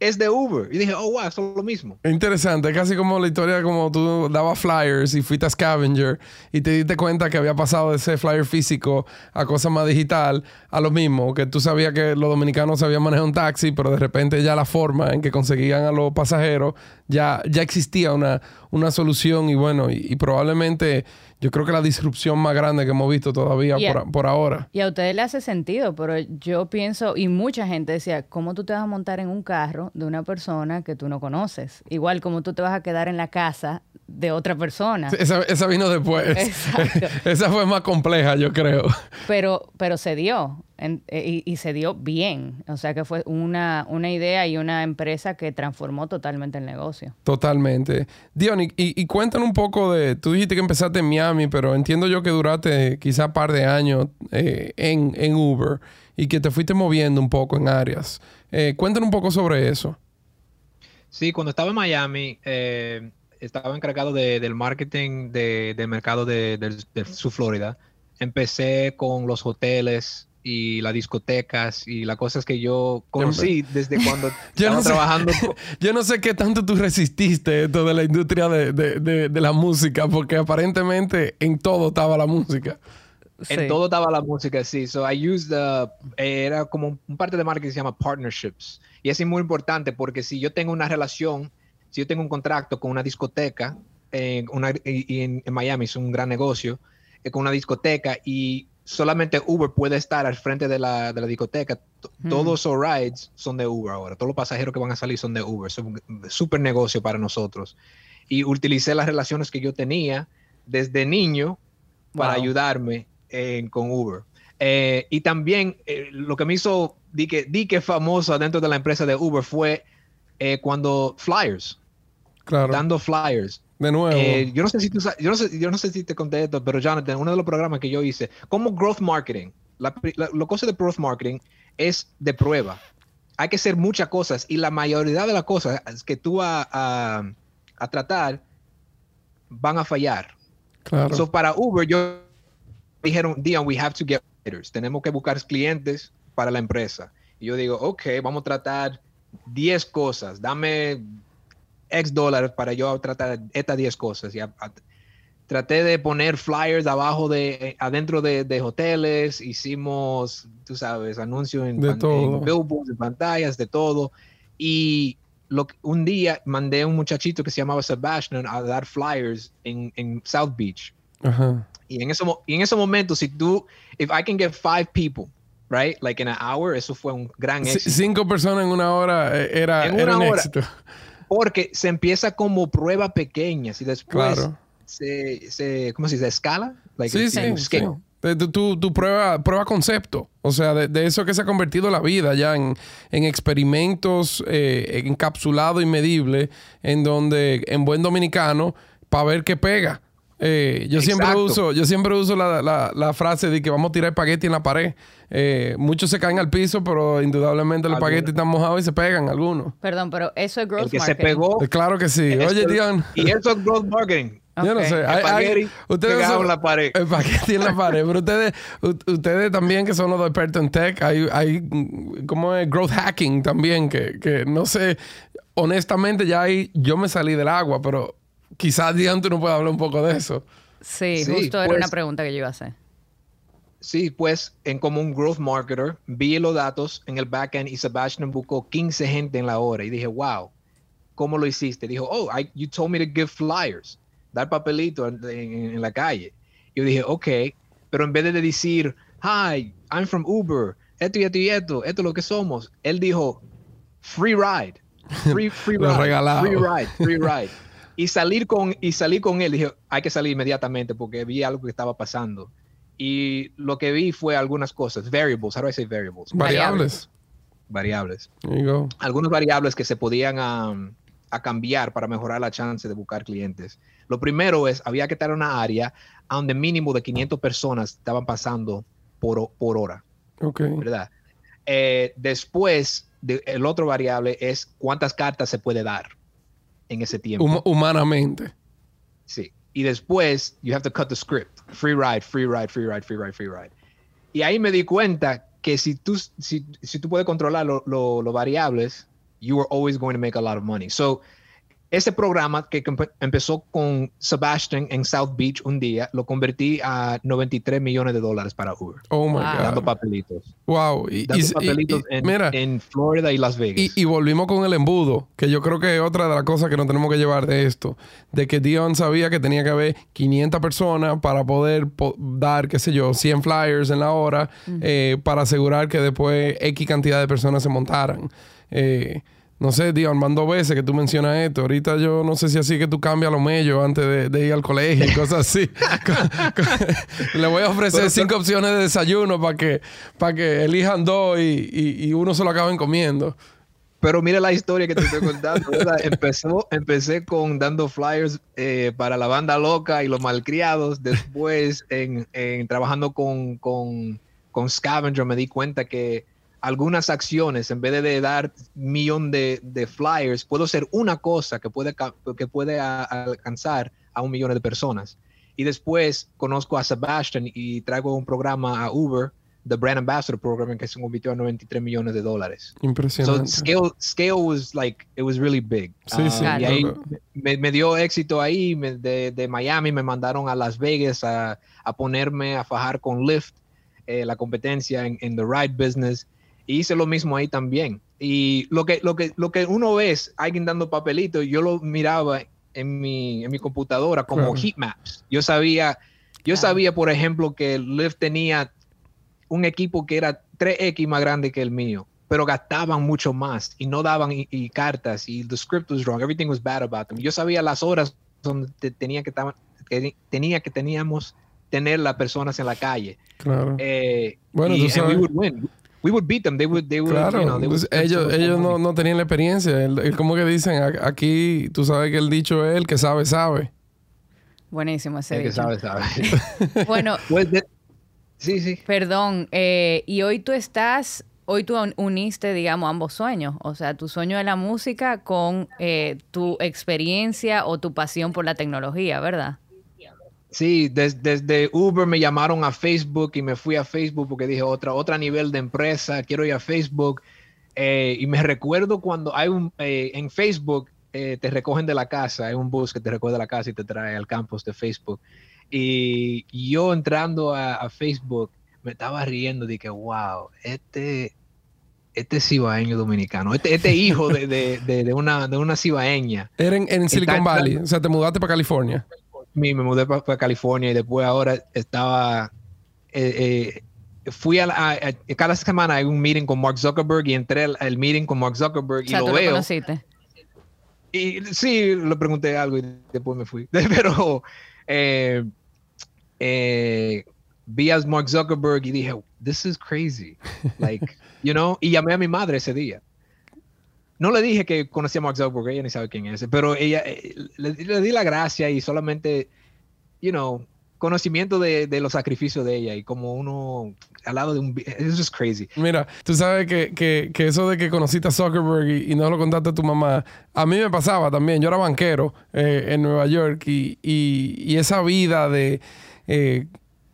es de Uber. Y dije, oh, wow, es lo mismo. Interesante, casi como la historia como tú dabas flyers y fuiste a Scavenger y te diste cuenta que había pasado de ese flyer físico a cosa más digital, a lo mismo, que tú sabías que los dominicanos sabían manejar un taxi, pero de repente ya la forma en que conseguían a los pasajeros, ya, ya existía una, una solución y bueno, y probablemente yo creo que la disrupción más grande que hemos visto todavía por, ahora. Y a ustedes le hace sentido, pero yo pienso, y mucha gente decía, ¿cómo tú te vas a montar en un carro de una persona que tú no conoces? Igual como tú te vas a quedar en la casa de otra persona. esa, vino después. esa fue más compleja, yo creo. Pero, pero se dio. Eh, y, se dio bien. O sea que fue una, una idea y una empresa que transformó totalmente el negocio. Totalmente. Dion, y, y, cuéntanos un poco de. Tú dijiste que empezaste en Miami, pero entiendo yo que duraste quizá un par de años eh, en, en, Uber y que te fuiste moviendo un poco en áreas. Eh, cuéntanos un poco sobre eso. Sí, cuando estaba en Miami, estaba encargado de, del marketing de, del mercado de, de su Florida. Empecé con los hoteles y las discotecas y las cosas que yo conocí desde cuando yo estaba trabajando. yo no sé qué tanto tú resististe esto de la industria de, de, de, la música, porque aparentemente en todo estaba la música. En todo estaba la música, sí. So I used the, era como un parte de marketing que se llama partnerships. Y es muy importante porque si yo tengo una relación, si yo tengo un contrato con una discoteca, una, y, en, Miami es un gran negocio, eh, con una discoteca y solamente Uber puede estar al frente de la, de la discoteca. Mm. Todos los rides son de Uber ahora. Todos los pasajeros que van a salir son de Uber. Es un súper negocio para nosotros. Y utilicé las relaciones que yo tenía desde niño para ayudarme con Uber. Eh, y también eh, lo que me hizo, di que, di que famoso dentro de la empresa de Uber fue eh, cuando flyers. Claro. Dando flyers. De nuevo. yo, no sé si tú, yo, no sé, yo no sé si te conté esto, pero Jonathan, uno de los programas que yo hice, como growth marketing, la, cosa de growth marketing es de prueba. Hay que hacer muchas cosas y la mayoría de las cosas que tú vas a, a, tratar van a fallar. Claro. So, para Uber, yo dijeron, Dion, we have to get tenemos que buscar clientes para la empresa. Y yo digo, ok, vamos a tratar 10 cosas, dame X dólares para yo tratar estas 10 cosas. Y traté de poner flyers abajo de, adentro de, hoteles, hicimos, tú sabes, anuncios en, billboards, en pantallas, de todo. Y lo, un día mandé a un muchachito que se llamaba Sebastian a dar flyers en, en South Beach. Ajá. Y en, ese, y en ese momento, si tú, if I can get five people, right, like in an hour, eso fue un gran éxito. cinco personas en una hora eh, era, era un éxito. Porque se empieza como prueba pequeña y después se, se, ¿cómo se dice? ¿Escala? sí, sí, sí. Tu, tu, prueba, prueba concepto, o sea, de, eso que se ha convertido la vida ya en, en experimentos eh, encapsulados y medibles, en donde, en buen dominicano, para ver qué pega. Eh, yo, siempre uso, yo siempre uso la, frase de que vamos a tirar espagueti en la pared. Eh, muchos se caen al piso, pero indudablemente los espaguetis están mojados y se pegan algunos. Perdón, pero eso es growth El que se pegó. Eh, claro que sí. Oye, Dion. Y eso es growth marketing. Yo no sé. Hay, ustedes en la pared. Espagueti en la pared. Pero ustedes, ustedes también, que son los expertos en tech, hay, hay como es growth hacking también, que, que no sé. Honestamente, ya ahí yo me salí del agua, pero quizás Diante no pueda hablar un poco de eso. Sí, justo era una pues pregunta que yo iba a hacer. Sí, pues en como un growth marketer, vi los datos en el backend y Sebastian buscó 15 gente en la hora y dije, wow, ¿cómo lo hiciste? Dijo, oh, you told me to give flyers, dar papelito en, la calle. Yo dije, ok, pero en vez de decir, hi, I'm from Uber, esto y esto y esto, esto es lo que somos, él dijo, free ride, free, free ride, free ride, free ride. Y salir con, y salir con él, dije, hay que salir inmediatamente porque vi algo que estaba pasando. Y lo que vi fue algunas cosas, variables, how do I say variables? Variables. Variables. Algunas variables que se podían um, a cambiar para mejorar la chance de buscar clientes. Lo primero es, había que estar en una área donde mínimo de 500 personas estaban pasando por, por hora. Ok. ¿Verdad? Eh, después, el otro variable es cuántas cartas se puede dar en ese tiempo. humanamente. Sí. Y después, you have to cut the script. Free ride, free ride, free ride, free ride, free ride. Y ahí me di cuenta que si tú, si, si tú puedes controlar los lo, lo variables, you are always going to make a lot of money. So, ese programa que empezó con Sebastian en South Beach un día, lo convertí a 93 millones de dólares para Uber. Oh my God. Dando papelitos. Wow. Y, dando papelitos en, mira, en, Florida y Las Vegas. Y, volvimos con el embudo, que yo creo que es otra de las cosas que nos tenemos que llevar de esto. De que Dion sabía que tenía que haber 500 personas para poder dar, qué sé yo, 100 flyers en la hora, eh, para asegurar que después X cantidad de personas se montaran. Eh, no sé, tío, Armando veces que tú mencionas esto. Ahorita yo no sé si así que tú cambias los mellos antes de, ir al colegio y cosas así. Le voy a ofrecer cinco opciones de desayuno para que, para que elijan dos y, uno se lo acaben comiendo. Pero mira la historia que te estoy contando. Empezó, empecé con dando flyers eh, para la banda loca y los malcriados. Después, en, trabajando con, con, con Scavenger, me di cuenta que algunas acciones, en vez de dar millón de, de, flyers, puedo hacer una cosa que puede, que puede alcanzar a un millón de personas. Y después conozco a Sebastian y traigo un programa a Uber, the Brand Ambassador Program, que se convirtió a 93 millones de dólares. Impresionante. So scale, scale was like, it was really big. Sí, sí. Ah, y ahí me, me, dio éxito ahí. de, de, Miami me mandaron a Las Vegas a, a ponerme a fajar con Lyft, eh, la competencia en, en the ride business hice lo mismo ahí también. Y lo que, lo que, lo que uno ve es alguien dando papelitos, yo lo miraba en mi, en mi computadora como Claro. heat maps. Yo sabía, yo Claro. sabía, por ejemplo, que Lyft tenía un equipo que era 3X más grande que el mío, pero gastaban mucho más y no daban y, y cartas y the script was wrong, everything was bad about them. Yo sabía las horas donde te- tenía que estaban- que tenía que teníamos tener las personas en la calle. Claro. Eh, Bueno, y tú we sabes- would win. We would beat them. They would, they would, Claro, you know, they would pues ellos, ellos no, no tenían la experiencia. El, el- como que dicen, aquí tú sabes que el dicho es el que sabe, sabe. Buenísimo ese El que dicho. sabe, sabe. Bueno, Pues de- sí, sí. perdón, eh, y hoy tú estás, hoy tú un- uniste, digamos, ambos sueños, o sea, tu sueño de la música con eh, tu experiencia o tu pasión por la tecnología, ¿verdad? Sí, des- desde Uber me llamaron a Facebook y me fui a Facebook porque dije otra, otra nivel de empresa, quiero ir a Facebook. Eh, y me recuerdo cuando hay un, eh, en Facebook eh, te recogen de la casa, hay un bus que te recoge de la casa y te trae al campus de Facebook. Y yo entrando a, a Facebook me estaba riendo que, wow, este, este cibaeño dominicano, este, este hijo de, de, de, de una, de una cibaeña. Era en, en Silicon Valley. O sea, te mudaste para California. Me mudé para California y después ahora estaba, eh, eh, fui a, la- a- a- cada semana hay un meeting con Mark Zuckerberg y entré al, al meeting con Mark Zuckerberg O sea, y tú lo lo veo. conociste. Y sí, le pregunté algo y después me fui. Pero eh, eh, vi a Mark Zuckerberg y dije, this is crazy. Like, you know, y llamé a mi madre ese día. No le dije que conocía a Mark Zuckerberg, ella ni sabe quién es, pero ella eh, le, le di la gracia y solamente, you know, conocimiento de, de los sacrificios de ella y como uno al lado de un... It's just crazy. Mira, tú sabes que, que- que eso de que conociste a Zuckerberg y, no lo contaste a tu mamá, a mí me pasaba también. Yo era banquero eh, en Nueva York y, y- esa vida de... eh,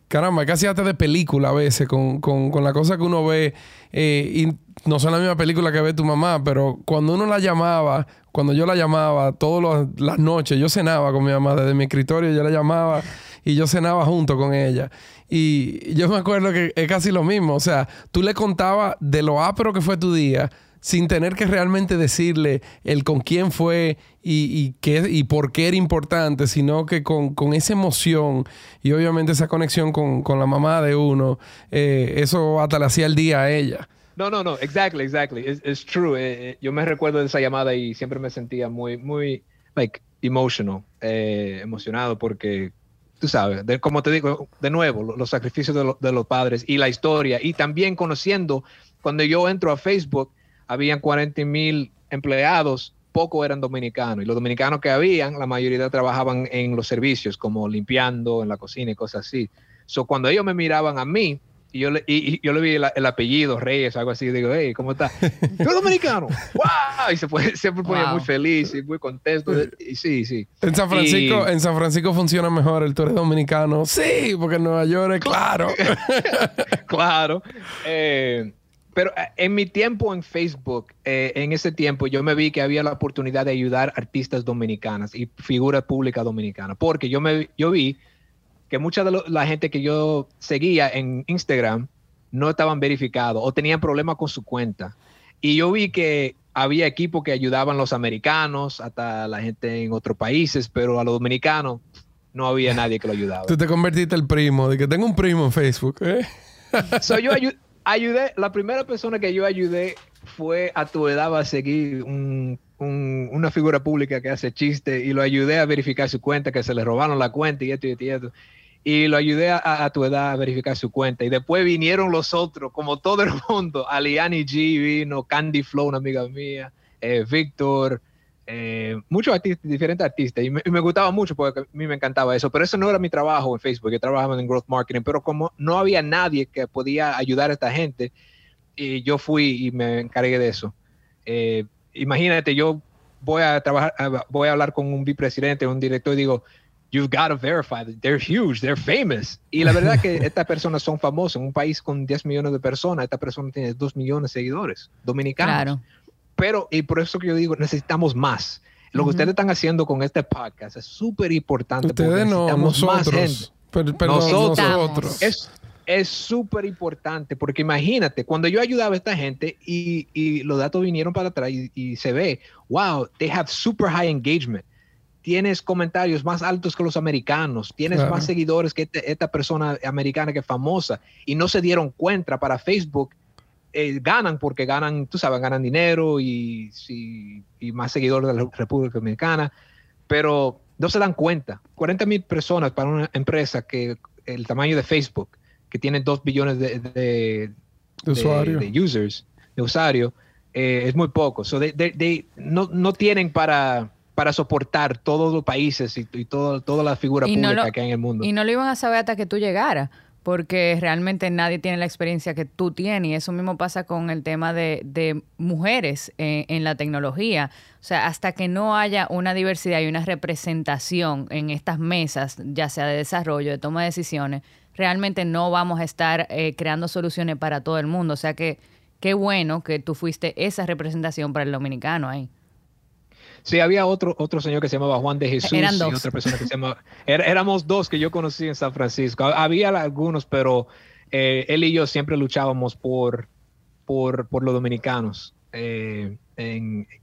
caramba, casi hasta de película a veces con, con, con la cosa que uno ve. eh, no son la misma película que ve tu mamá, pero cuando uno la llamaba, cuando yo la llamaba todas las noches, yo cenaba con mi mamá desde mi escritorio, yo la llamaba y yo cenaba junto con ella. Y yo me acuerdo que es casi lo mismo. O sea, tú le contabas de lo ápero que fue tu día sin tener que realmente decirle el con quién fue y, y, qué, y por qué era importante, sino que con, con esa emoción y obviamente esa conexión con, con la mamá de uno, eh, eso hasta le hacía el día a ella. No, no, no, exactly, exactly. It's, it's true. Eh, eh, yo me recuerdo de esa llamada y siempre me sentía muy, muy, like, emotional, eh, emocionado porque, tú sabes, como te digo, de nuevo, lo- los sacrificios de, lo- de los padres y la historia y también conociendo, cuando yo entro a Facebook, habían 40 mil empleados, pocos eran dominicanos y los dominicanos que habían, la mayoría trabajaban en los servicios, como limpiando, en la cocina y cosas así. So, cuando ellos me miraban a mí, y yo le, y, y yo le vi el, el apellido Reyes, algo así, digo, hey, ¿cómo está? Yo dominicano, wow, y se pone, siempre ponía Wow. muy feliz y muy contento. Y sí, sí. En San Francisco, Y- en San Francisco funciona mejor el tú eres dominicano. Sí, porque en Nueva York es claro. claro. Eh, pero eh, en mi tiempo en Facebook, eh, en ese tiempo yo me vi que había la oportunidad de ayudar artistas dominicanas y figuras públicas dominicanas, porque yo, me, yo vi que mucha de lo- la gente que yo seguía en Instagram no estaban verificados o tenían problemas con su cuenta. Y yo vi que había equipos que ayudaban a los americanos, hasta la gente en otros países, pero a los dominicanos no había nadie que lo ayudaba. Tú te convertiste el primo, de que tengo un primo en Facebook. ¿eh? So, yo ayu- ayudé, la primera persona que yo ayudé fue a tu edad a seguir un- un- una figura pública que hace chiste y lo ayudé a verificar su cuenta, que se le robaron la cuenta y esto y esto y esto. Y lo ayudé a, a tu edad a verificar su cuenta. Y después vinieron los otros, como todo el mundo. Aliani G vino, Candy Flow, una amiga mía, eh, Víctor, eh, muchos artistas, diferentes artistas. Y me, gustaba mucho porque a mí me encantaba eso. Pero eso no era mi trabajo en Facebook. Yo trabajaba en Growth Marketing. Pero como no había nadie que podía ayudar a esta gente, y yo fui y me encargué de eso. Eh, imagínate, yo voy a trabajar, voy a hablar con un vicepresidente, un director y digo, you've got to verify that they're huge, they're famous. Y la verdad que estas personas son famosas. En un país con 10 millones de personas, esta persona tiene 2 millones de seguidores dominicanos. Claro. Pero, y por eso que yo digo, necesitamos más. Lo que Ujú. ustedes están haciendo con este podcast es súper importante. Ustedes no, necesitamos más gente. nosotros. Per- perdón, Nosotros. nosotros. Es, es súper importante porque imagínate, cuando yo ayudaba a esta gente y, y los datos vinieron para atrás y, se ve, wow, they have super high engagement. Tienes comentarios más altos que los americanos, tienes más seguidores que este, esta persona americana que es famosa y no se dieron cuenta para Facebook. Eh, ganan porque ganan, tú sabes, ganan dinero y, y más seguidores de la República Dominicana, pero no se dan cuenta. 40 mil personas para una empresa que el tamaño de Facebook que tiene 2 billones de, de, usuarios, de, users, de usuarios, eh, es muy poco. So no, no, tienen para, para soportar todos los países y, y todo, toda la figura pública que hay en el mundo. Y no lo iban a saber hasta que tú llegaras porque realmente nadie tiene la experiencia que tú tienes. Y eso mismo pasa con el tema de, de mujeres en, en, la tecnología. O sea, hasta que no haya una diversidad y una representación en estas mesas, ya sea de desarrollo, de toma de decisiones, realmente no vamos a estar eh, creando soluciones para todo el mundo. O sea que qué bueno que tú fuiste esa representación para el dominicano ahí. Sí, había otro, otro señor que se llamaba Juan de Jesús y otra persona que se llamaba... éramos dos que yo conocí en San Francisco. Había algunos, pero eh, él y yo siempre luchábamos por, por, por los dominicanos. Eh,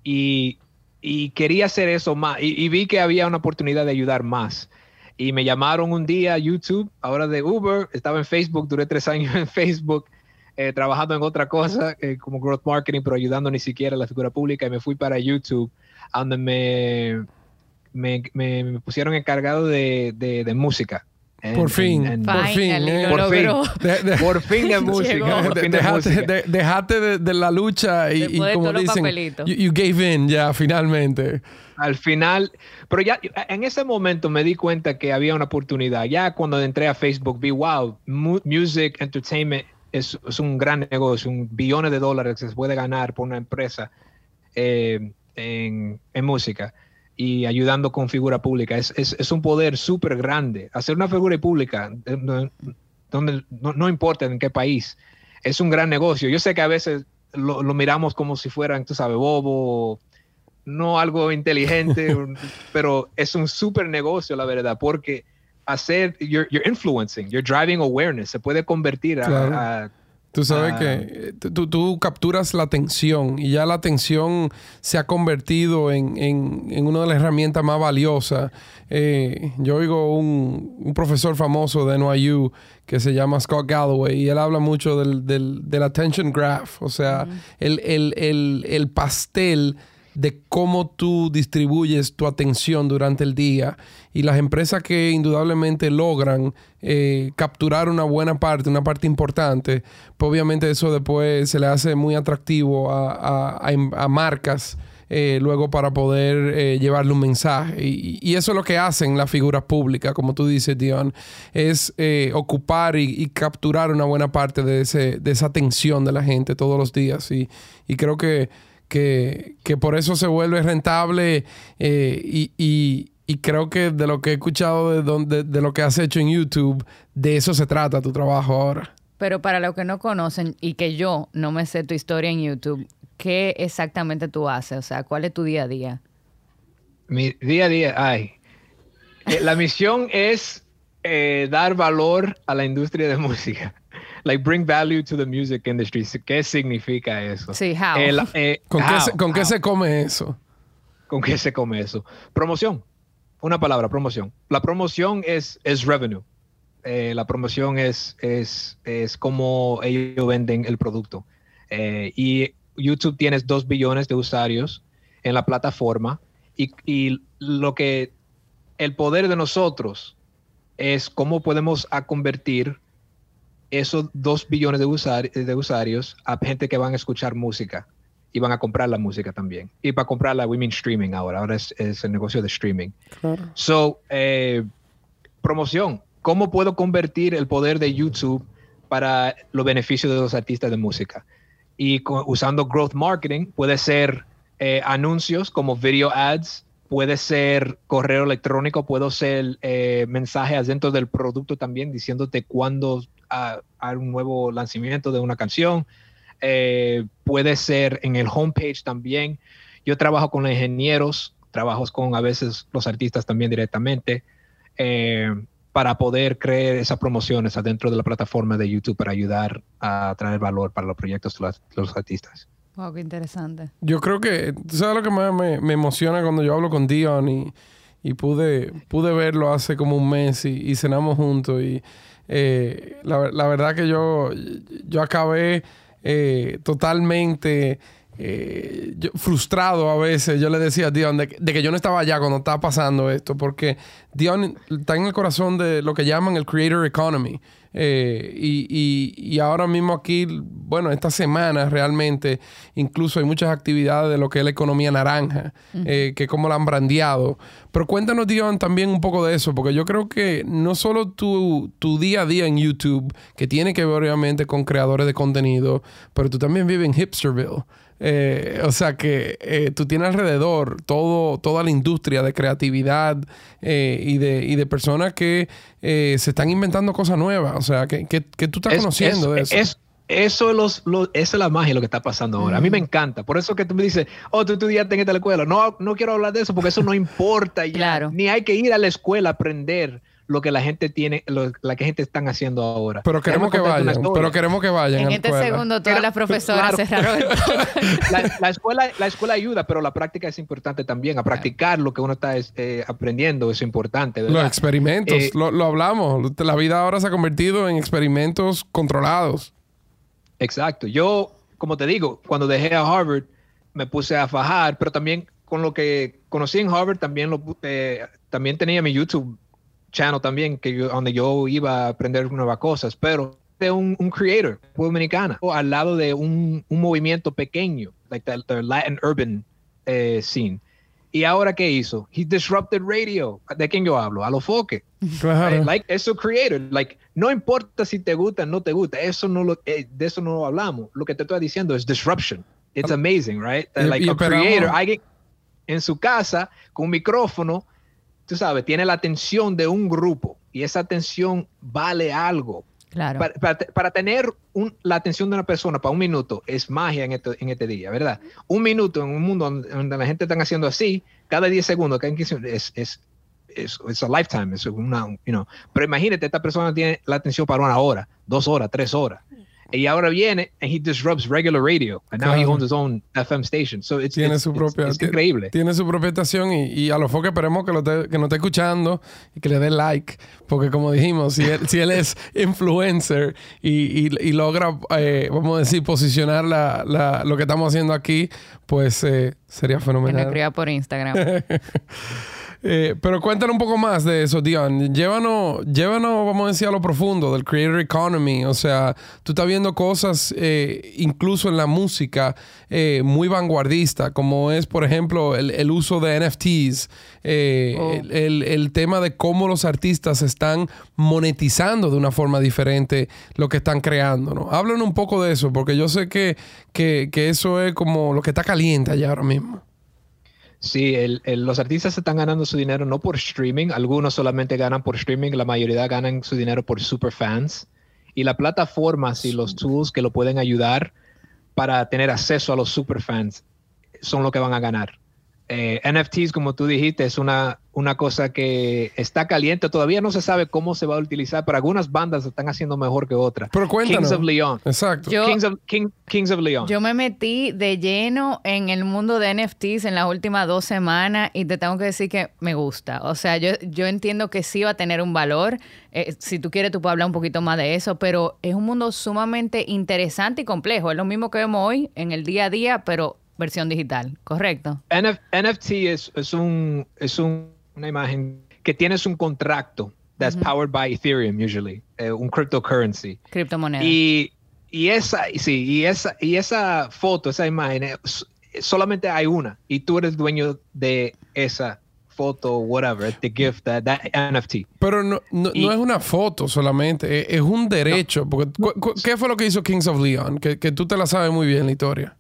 y, y, quería hacer eso más. y, vi que había una oportunidad de ayudar más y me llamaron un día a YouTube, ahora de Uber, estaba en Facebook, duré tres años en Facebook, eh, trabajando en otra cosa eh, como growth marketing, pero ayudando ni siquiera a la figura pública y me fui para YouTube, donde me, me, me, pusieron encargado de, de, música. por, fin, por fin, eh, por fin, por fin de música. Dejate de, la lucha y, como dicen, you, you, gave in ya finalmente. Al final, pero ya en ese momento me di cuenta que había una oportunidad. Ya cuando entré a Facebook vi, wow, music, entertainment es, un gran negocio, un billones de dólares que se puede ganar por una empresa eh, en, música y ayudando con figura pública. Es, un poder súper grande. Hacer una figura pública, eh, donde no, importa en qué país, es un gran negocio. Yo sé que a veces lo, lo miramos como si fueran, tú sabes, bobo no algo inteligente, pero es un súper negocio, la verdad, porque hacer, you're, influencing, you're driving awareness, se puede convertir a, Tú sabes que tú, capturas la atención y ya la atención se ha convertido en, una de las herramientas más valiosas. Eh, yo oigo un, un, profesor famoso de NYU que se llama Scott Galloway y él habla mucho del, del, attention graph, o sea, el, el, el pastel de cómo tú distribuyes tu atención durante el día. Y las empresas que indudablemente logran eh, capturar una buena parte, una parte importante, pues obviamente eso después se le hace muy atractivo a, marcas. Eh, luego para poder eh, llevarle un mensaje. Y, eso es lo que hacen las figuras públicas, como tú dices, Dion, es ocupar y, capturar una buena parte de, ese, de esa atención de la gente todos los días. Y, y creo que que, por eso se vuelve rentable eh, y, creo que de lo que he escuchado de, donde, de lo que has hecho en YouTube, de eso se trata tu trabajo ahora. Pero para los que no conocen y que yo no me sé tu historia en YouTube, ¿qué exactamente tú haces? O sea, ¿cuál es tu día a día? Mi día a día, ay. Eh, la misión es eh, dar valor a la industria de música like bring value to the music industry. ¿Qué significa eso? Sí, how. Eh, ¿Con, qué se, ¿Con qué se come eso? ¿Con qué se come eso? Promoción. Una palabra, promoción. La promoción es, es revenue. Eh, la promoción es, es, es como ellos venden el producto. Eh, y YouTube tienes dos billones de usuarios en la plataforma y, y, lo que el poder de nosotros es cómo podemos a convertir esos dos billones de, de usuarios a gente que van a escuchar música y van a comprar la música también. Y para comprarla, we mean streaming ahora. Ahora es, el negocio de streaming. So, eh, promoción. ¿Cómo puedo convertir el poder de YouTube para los beneficios de los artistas de música? Y usando growth marketing, puede ser eh, anuncios como video ads, puede ser correo electrónico, puede ser eh, mensajes dentro del producto también diciéndote cuándo a, un nuevo lanzamiento de una canción. Eh, puede ser en el homepage también. Yo trabajo con ingenieros, trabajo con a veces los artistas también directamente, eh, para poder crear esas promociones adentro de la plataforma de YouTube para ayudar a traer valor para los proyectos de los, artistas. Wow, interesante. Yo creo que, ¿tú sabes lo que más me, emociona cuando yo hablo con Dion y, pude, pude verlo hace como un mes y, cenamos juntos y eh, la, verdad que yo, yo acabé eh, totalmente eh, frustrado a veces. Yo le decía a Dion de, que yo no estaba allá cuando estaba pasando esto, porque Dion está en el corazón de lo que llaman el Creator Economy. Eh, y, ahora mismo aquí, bueno, esta semana realmente incluso hay muchas actividades de lo que es la economía naranja, eh, que como la han brandeado. Pero cuéntanos, Dion, también un poco de eso, porque yo creo que no solo tu, tu día a día en YouTube, que tiene que ver obviamente con creadores de contenido, pero tú también vives en Hipsterville. Eh, o sea que eh, tú tienes alrededor todo, toda la industria de creatividad eh, y, de, y de personas que se están inventando cosas nuevas. O sea, que, que, tú estás conociendo de eso. Es, eso, los, es la magia lo que está pasando ahora. A mí me encanta. Por eso que tú me dices, oh, tú estudiaste en esta escuela. No, no quiero hablar de eso porque eso no importa ya. Ni hay que ir a la escuela a aprender lo que la gente tiene, lo, la que gente están haciendo ahora. Pero queremos que vayan, pero queremos que vayan. En este segundo todas las profesoras cerraron la, escuela, la escuela ayuda, pero la práctica es importante también. A practicar lo que uno está eh, aprendiendo es importante. Los experimentos, eh, lo, lo hablamos. La vida ahora se ha convertido en experimentos controlados. Exacto. Yo, como te digo, cuando dejé a Harvard, me puse a fajar, pero también con lo que conocí en Harvard, también, lo, eh, también tenía mi YouTube channel también, que donde yo iba a aprender nuevas cosas, pero de un, un creator dominicana, al lado de un, un movimiento pequeño, like the, Latin urban eh, scene. ¿Y ahora qué hizo? He disrupted radio. ¿De quién yo hablo? A lo foque. Claro. Like, eso creator. Like, no importa si te gusta o no te gusta. Eso no lo, eh, de eso no hablamos. Lo que te estoy diciendo es disruption. It's amazing, right? like a creator, alguien en su casa con un micrófono tú sabes, tiene la atención de un grupo y esa atención vale algo. Claro. Para, tener la atención de una persona para un minuto es magia en este, en este día, ¿verdad? Un minuto en un mundo donde, la gente está haciendo así, cada 10 segundos, es, es, es, es a lifetime, es una, you know. Pero imagínate, esta persona tiene la atención para una hora, dos horas, tres horas. Y ahora viene and he disrupts regular radio. And now he owns his own FM station. So it's, tiene su propia, increíble. Tiene su propia estación y, y a lo que esperemos que, lo que nos esté escuchando y que le dé like. Porque como dijimos, si él, si él es influencer y, y, logra, eh, vamos a decir, posicionar la, la, lo que estamos haciendo aquí, pues eh, sería fenomenal. Que me escriba por Instagram. Eh, pero cuéntanos un poco más de eso, Dion. Llévanos, llévanos, vamos a decir, a lo profundo del creator economy. O sea, tú estás viendo cosas, eh, incluso en la música, eh, muy vanguardista, como es, por ejemplo, el, uso de NFTs, oh. el, tema de cómo los artistas están monetizando de una forma diferente lo que están creando. ¿no? Háblanos un poco de eso, porque yo sé que, que, que eso es como lo que está caliente allá ahora mismo. Sí, los artistas están ganando su dinero no por streaming, algunos solamente ganan por streaming, la mayoría ganan su dinero por superfans. Y las plataformas y los tools que lo pueden ayudar para tener acceso a los superfans son lo que van a ganar. Eh, NFTs, como tú dijiste, es una, una cosa que está caliente. Todavía no se sabe cómo se va a utilizar, pero algunas bandas están haciendo mejor que otras. Pero cuéntanos. Kings of Leon. Exacto. Yo, Kings, of, Kings of Leon. Yo me metí de lleno en el mundo de NFTs en las últimas dos semanas y te tengo que decir que me gusta. O sea, yo, yo entiendo que sí va a tener un valor. Eh, si tú quieres, tú puedes hablar un poquito más de eso, pero es un mundo sumamente interesante y complejo. Es lo mismo que vemos hoy en el día a día, pero versión digital, ¿correcto? NFT es, es, un, es un, una imagen que tienes un contrato that's powered by Ethereum usually, eh, un cryptocurrency. Criptomoneda. Y, y esa, sí, y esa, y esa foto, esa imagen, eh, solamente hay una y tú eres dueño de esa foto, whatever, the gift, that, that NFT. Pero no, no, no, es una foto solamente, es, un derecho. Porque, ¿Qué fue lo que hizo Kings of Leon? Que, que tú te la sabes muy bien la historia.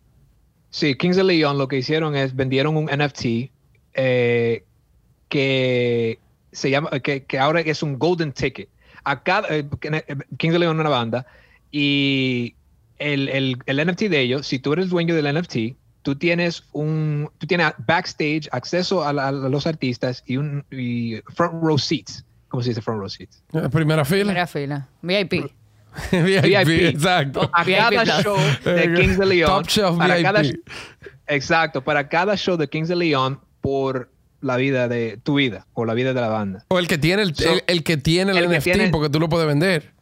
Sí, Kings of Leon lo que hicieron es vendieron un NFT eh, que se llama, que, ahora es un golden ticket. Acá, eh, eh, Kings of Leon es una banda y el, el, NFT de ellos, si tú eres dueño del NFT, tú tienes un, tú tienes backstage, acceso a, los artistas y un front row seats ¿cómo se dice front row seats? Eh, Primera fila. Primera fila. VIP. VIP, VIP. exacto. A cada show de Kings de. Top shelf para VIP. cada- exacto, para cada show de Kings de Leon por la vida de tu vida o la vida de la banda. O el que tiene el, So- el, el que tiene el, el que NFT tiene- porque tú lo puedes vender.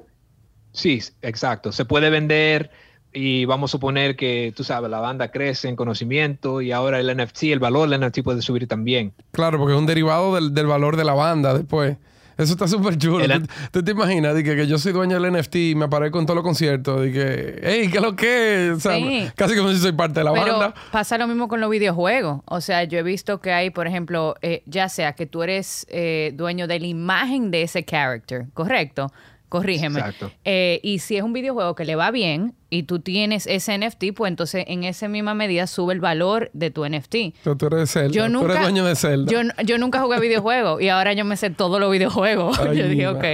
Sí, exacto. Se puede vender y vamos a suponer que, tú sabes, la banda crece en conocimiento y ahora el NFT, el valor del NFT puede subir también. Claro, porque es un derivado del, del valor de la banda después. Eso está súper chulo. El- ¿Tú, tú te imaginas de que, que yo soy dueño del NFT y me aparezco en todos los conciertos? Y que, hey, ¿qué es lo que es? O sea, Sí. Casi como si soy parte de la Pero banda. pasa lo mismo con los videojuegos. O sea, yo he visto que hay, por ejemplo, eh, ya sea que tú eres eh, dueño de la imagen de ese character, ¿correcto? Corrígeme. Exacto. Eh, y si es un videojuego que le va bien y tú tienes ese NFT, pues entonces en esa misma medida sube el valor de tu NFT. Tú, tú eres Zelda. Yo tú nunca, eres dueño de Zelda. Yo, yo nunca jugué videojuegos y ahora yo me sé todos los videojuegos. Ay, yo dije, ok,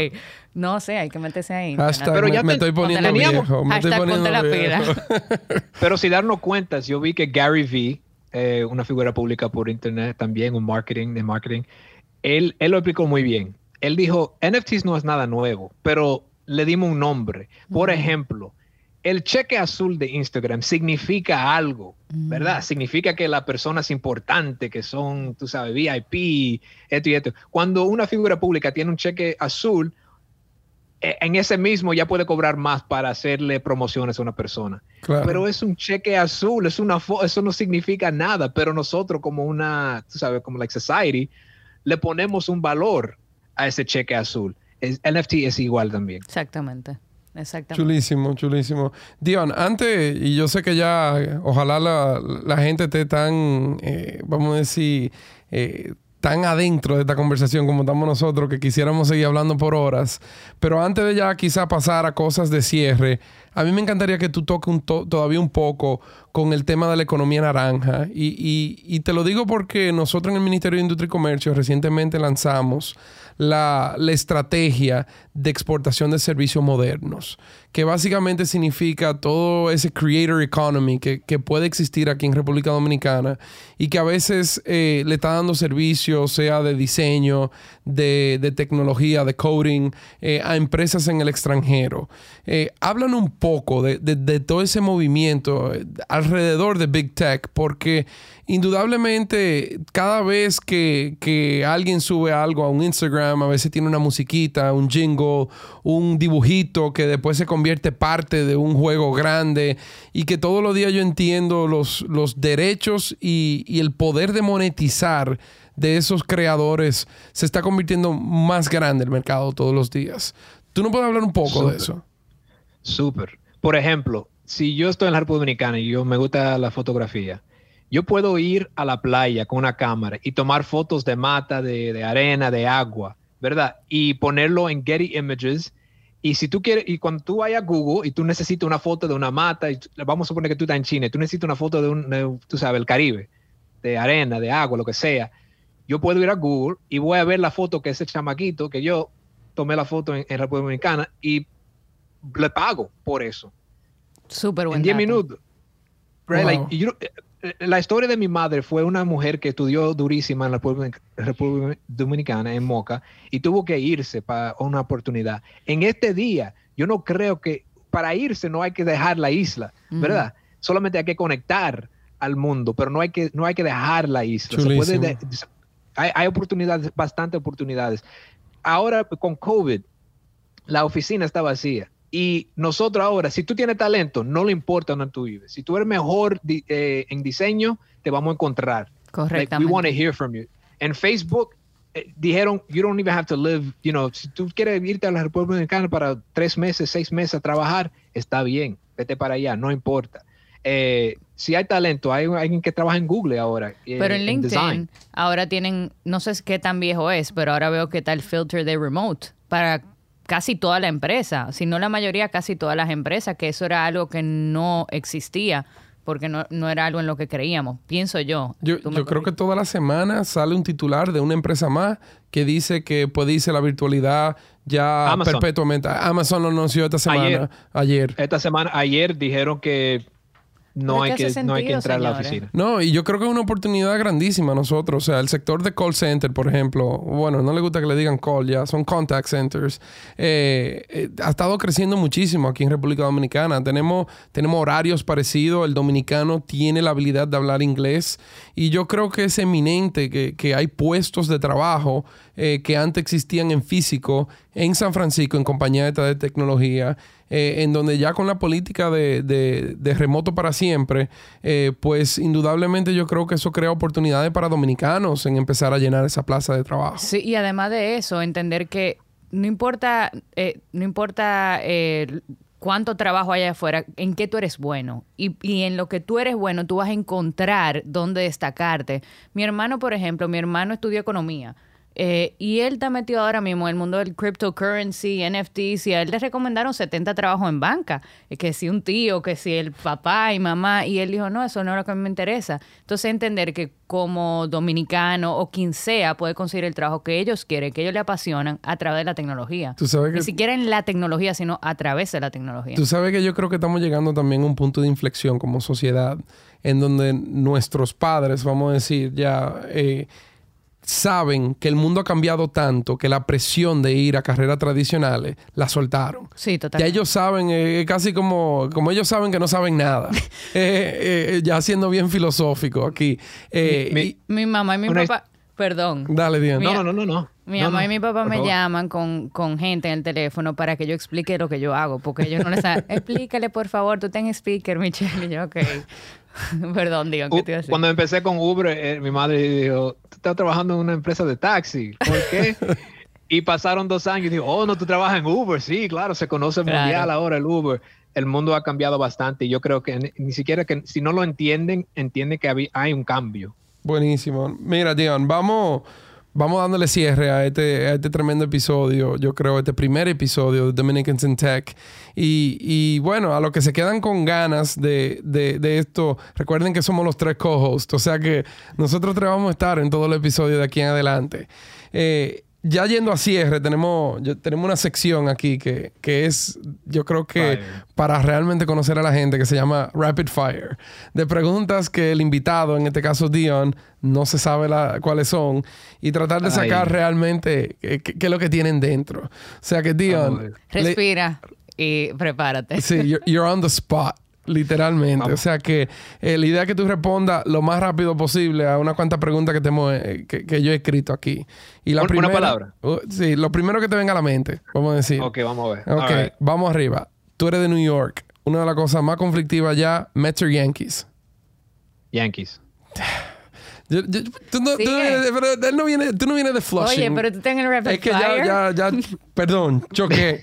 no sé, hay que meterse ahí. Hashtag, Pero ya me te- estoy poniendo teníamos- viejo. Me estoy poniendo la viejo. Pero si darnos cuentas, yo vi que Gary Vee, eh, una figura pública por internet también, un marketing de marketing, él, él lo explicó muy bien. Él dijo, NFTs no es nada nuevo, pero le dimos un nombre. Por ejemplo, el cheque azul de Instagram significa algo, ¿verdad? Significa que la persona es importante, que son, tú sabes, VIP, esto y esto. Cuando una figura pública tiene un cheque azul, eh, en ese mismo ya puede cobrar más para hacerle promociones a una persona. Claro. Pero es un cheque azul, es una eso no significa nada, pero nosotros como una, tú sabes, como like society, le ponemos un valor a ese cheque azul. Es- NFT es igual también. Exactamente. Exactamente. Chulísimo, chulísimo. Dion, antes, y yo sé que ya, ojalá la, la gente esté tan, eh, vamos a decir, eh, tan adentro de esta conversación como estamos nosotros, que quisiéramos seguir hablando por horas. Pero antes de ya quizá pasar a cosas de cierre, a mí me encantaría que tú toques todavía un poco con el tema de la economía naranja. Y, te lo digo porque nosotros en el Ministerio de Industria y Comercio recientemente lanzamos la, estrategia de exportación de servicios modernos, que básicamente significa todo ese creator economy que, puede existir aquí en República Dominicana y que a veces eh, le está dando servicios, sea de diseño, de, tecnología, de coding, eh, a empresas en el extranjero. Eh, hablan un poco de, de- de todo ese movimiento eh, alrededor de Big Tech, porque indudablemente cada vez que, que alguien sube algo a un Instagram, a veces tiene una musiquita, un jingle, un dibujito que después se convierte parte de un juego grande y que todos los días yo entiendo los, los derechos y, y el poder de monetizar de esos creadores se está convirtiendo más grande el mercado todos los días. ¿Tú no puedes hablar un poco de eso? Súper. Por ejemplo, si yo estoy en la República Dominicana y yo me gusta la fotografía, yo puedo ir a la playa con una cámara y tomar fotos de mata, de, arena, de agua, ¿verdad? Y ponerlo en Getty Images. Y si tú quieres, y cuando tú vayas a Google y tú necesitas una foto de una mata, y vamos a suponer que tú estás en China, y tú necesitas una foto de un, de, tú sabes, el Caribe, de arena, de agua, lo que sea, yo puedo ir a Google y voy a ver la foto que ese chamaquito, que yo tomé la foto en, en República Dominicana y le pago por eso Súper buen en 10 dato. minutos. Right? Wow. Like, y yo- eh, la historia de mi madre fue una mujer que estudió durísima en la República República Dominicana, en Moca, y tuvo que irse para una oportunidad. En este día, yo no creo que para irse no hay que dejar la isla, ¿verdad? Solamente hay que conectar al mundo, pero no hay que, no hay que dejar la isla. Se puede Chulísimo. de- hay, hay oportunidades, bastante oportunidades. Ahora con COVID, la oficina está vacía. Y nosotros ahora, si tú tienes talento, no le importa dónde tú vives. Si tú eres mejor di- eh, en diseño, te vamos a encontrar. Like, we Correctamente. want to hear from you. En Facebook eh, dijeron, you don't even have to live, you know, si tú quieres irte a la República Dominicana para tres meses, seis meses a trabajar, está bien, vete para allá, no importa. Eh, si hay talento, hay alguien que trabaja en Google ahora. eh, Pero en LinkedIn design. ahora tienen, no sé qué tan viejo es, pero ahora veo que está el filter de remote para casi toda la empresa, si no la mayoría, casi todas las empresas, que eso era algo que no existía porque no, no era algo en lo que creíamos, pienso yo. Yo, creo que toda la semana sale un titular de una empresa más que dice que puede irse la virtualidad ya Amazon. perpetuamente. Amazon lo anunció esta semana, ayer. Esta semana, ayer dijeron que no hay, que, no hay que entrar a la oficina. No, y yo creo que es una oportunidad grandísima a nosotros. O sea, el sector de call center, por ejemplo, bueno, no le gusta que le digan call ya, son contact centers. Eh, eh, ha estado creciendo muchísimo aquí en República Dominicana. Tenemos, tenemos horarios parecidos. El dominicano tiene la habilidad de hablar inglés. Y yo creo que es eminente que, que hay puestos de trabajo eh, que antes existían en físico en San Francisco, en compañía de tecnología, eh, en donde ya con la política de, remoto para siempre, eh, pues indudablemente yo creo que eso crea oportunidades para dominicanos en empezar a llenar esa plaza de trabajo. Sí, y además de eso, entender que no importa, no importa cuánto trabajo hay afuera, en qué tú eres bueno. Y, y, en lo que tú eres bueno, tú vas a encontrar dónde destacarte. Mi hermano, por ejemplo, mi hermano estudió economía. Eh, y él está metido ahora mismo en el mundo del cryptocurrency, NFTs, y a él le recomendaron 70 trabajos en banca. Que si un tío, que si el papá y mamá, y él dijo, no, eso no es lo que a mí me interesa. Entonces entender que como dominicano o quien sea puede conseguir el trabajo que ellos quieren, que ellos le apasionan a través de la tecnología. ¿Tú sabes Ni siquiera en la tecnología, sino a través de la tecnología. Tú sabes que yo creo que estamos llegando también a un punto de inflexión como sociedad en donde nuestros padres, vamos a decir, ya... Eh, saben que el mundo ha cambiado tanto que la presión de ir a carreras tradicionales la soltaron. Sí, totalmente. Ya ellos saben, eh, casi como, como ellos saben que no saben nada. Eh, eh, ya siendo bien filosófico aquí. Mi, mamá y mi papá... Perdón. Dale, Diana. No, no, no, no. Mi mamá y mi papá me llaman con, con, gente en el teléfono para que yo explique lo que yo hago, porque ellos no les saben. Explícale, por favor, tú ten speaker, Michelle. Y yo, ok. Perdón, digo, ¿qué te iba a decir? Cuando empecé con Uber, eh, mi madre dijo, tú estás trabajando en una empresa de taxi. ¿Por qué? y pasaron dos años y dijo, oh, no, tú trabajas en Uber. Sí, claro, se conoce mundial ahora el Uber. El mundo ha cambiado bastante y yo creo que ni, siquiera que si no lo entienden, entiende que hay un cambio. Buenísimo. Mira, Dion, vamos vamos dándole cierre a este, a este tremendo episodio, yo creo, este primer episodio de Dominicans in Tech. Y, y bueno, a los que se quedan con ganas de, de, de esto, recuerden que somos los tres co-hosts, o sea que nosotros tres vamos a estar en todo el episodio de aquí en adelante. Eh, ya yendo a cierre, tenemos, tenemos una sección aquí que, que es, yo creo que para realmente conocer a la gente, que se llama Rapid Fire, de preguntas que el invitado, en este caso Dion, no se sabe la, cuáles son, y tratar de sacar realmente qué, es lo que tienen dentro. O sea que Dion... Respira y prepárate. Sí, you're on the spot. Literalmente. O sea que eh, la idea es que tú respondas lo más rápido posible a unas cuantas preguntas que, tenemos, eh, que, yo he escrito aquí. Y la primera, una palabra. Uh, sí, lo primero que te venga a la mente, vamos a decir. Ok, vamos a ver. Ok, vamos arriba. Tú eres de New York. Una de las cosas más conflictivas ya, Mets Yankees. Yankees. tú, no, vienes, tú no vienes de Flushing. Oye, pero tú tienes el rapid Es que ya, ya, ya, perdón, choqué.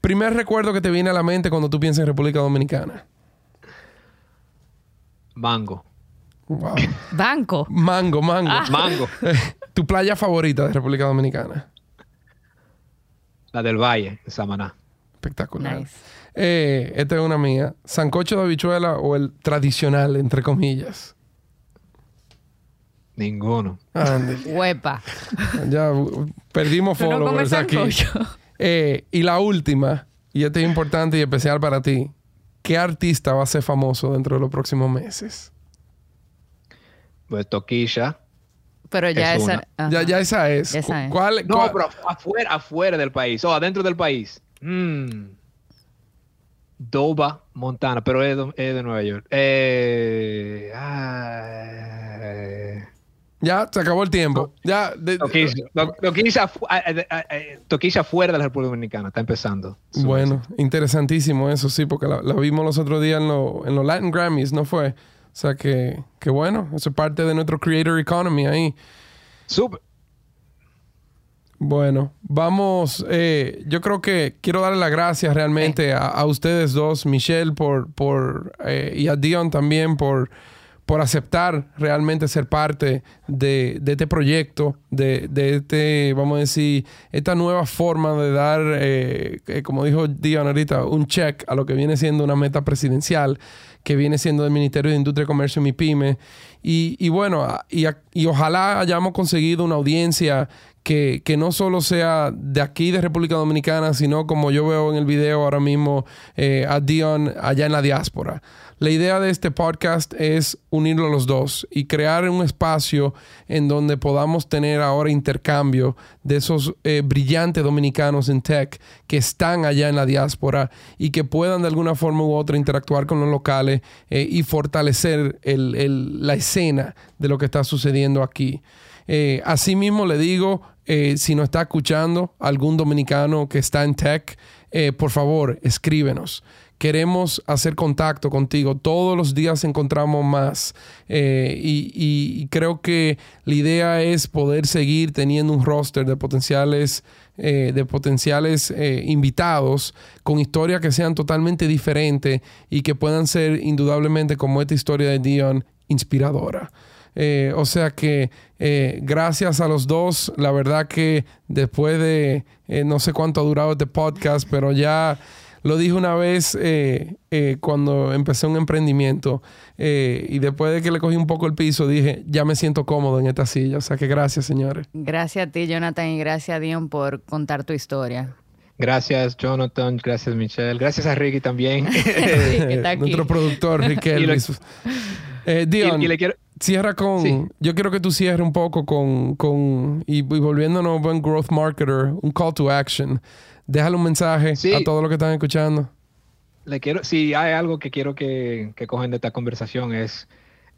Primer recuerdo que te viene a la mente cuando tú piensas en República Dominicana. Mango. Wow. Banco. Mango, mango. Ah. Mango. ¿Tu playa favorita de República Dominicana? La del Valle, de Samaná. Espectacular. Nice. Eh, esta es una mía. ¿Sancocho de habichuela o el tradicional, entre comillas? Ninguno. Huepa. ya perdimos followers aquí. Eh, y la última, y esta es importante y especial para ti. ¿Qué artista va a ser famoso dentro de los próximos meses? Pues Toquilla. Pero ya esa, ya, ya, esa es. ¿Cuál, no, pero afuera, afuera del país. O adentro del país. Mm. Doba, Montana, pero es de, Nueva York. Eh, ya, se acabó el tiempo. Ya, Toquilla, fuera de la República Dominicana, está empezando. Bueno, interesantísimo eso, sí, porque la, vimos los otros días en, los Latin Grammys, ¿no fue? O sea que, que bueno, eso es parte de nuestro Creator Economy ahí. Súper. Bueno, vamos. Eh, yo creo que quiero darle las gracias realmente a, ustedes dos, Michelle, por, por eh, y a Dion también por por aceptar realmente ser parte de, este proyecto, de, este, vamos a decir, esta nueva forma de dar, eh, eh, como dijo Dion ahorita, un check a lo que viene siendo una meta presidencial, que viene siendo del Ministerio de Industria, Comercio y MIPYME. Y, y bueno, y, ojalá hayamos conseguido una audiencia que, que, no solo sea de aquí de República Dominicana, sino como yo veo en el video ahora mismo eh, a Dion allá en la diáspora. La idea de este podcast es unirlo los dos y crear un espacio en donde podamos tener ahora intercambio de esos eh, brillantes dominicanos en tech que están allá en la diáspora y que puedan de alguna forma u otra interactuar con los locales eh, y fortalecer la escena de lo que está sucediendo aquí. Eh, asimismo le digo, si nos está escuchando algún dominicano que está en tech, por favor, escríbenos queremos hacer contacto contigo. Todos los días encontramos más. Eh, y, creo que la idea es poder seguir teniendo un roster de potenciales, eh, de potenciales eh, invitados con historias que sean totalmente diferentes y que puedan ser indudablemente como esta historia de Dion inspiradora. o sea que gracias a los dos, la verdad que después de no sé cuánto ha durado este podcast, pero ya lo dije una vez eh, eh, cuando empecé un emprendimiento eh, y después de que le cogí un poco el piso, dije, ya me siento cómodo en esta silla. O sea que gracias, señores. Gracias a ti, Jonathan, y gracias a Dion por contar tu historia. Gracias, Jonathan. Gracias, Michelle. Gracias a Ricky también. Nuestro productor, Ricky Dion, cierra con... Yo quiero que tú cierres un poco con... con y, y volviéndonos buen growth marketer, un call to action déjale un mensaje a todos los que están escuchando. Le quiero, si hay algo que quiero que, que cogen de esta conversación es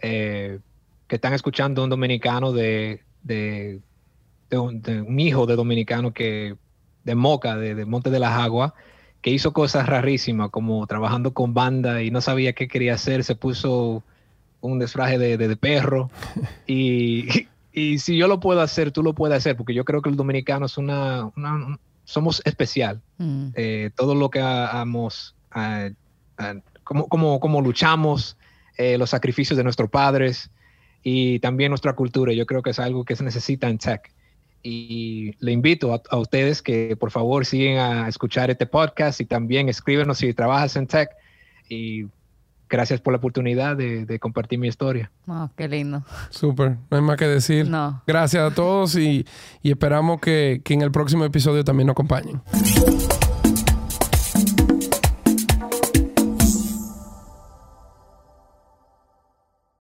eh, que están escuchando un dominicano de, de, un, hijo de dominicano que de Moca, de, Monte de las Aguas, que hizo cosas rarísimas como trabajando con banda y no sabía qué quería hacer, se puso un disfraje de, perro y, y, si yo lo puedo hacer, tú lo puedes hacer, porque yo creo que el dominicano es una, una, somos especial. Mm. Eh, todo lo que hagamos, como, luchamos, eh, los sacrificios de nuestros padres y también nuestra cultura. Yo creo que es algo que se necesita en tech. Y le invito a, ustedes que por favor siguen a escuchar este podcast y también escríbenos si trabajas en tech. Y gracias por la oportunidad de, compartir mi historia. Oh, qué lindo. Súper, no hay más que decir. No. Gracias a todos y, esperamos que, que en el próximo episodio también nos acompañen.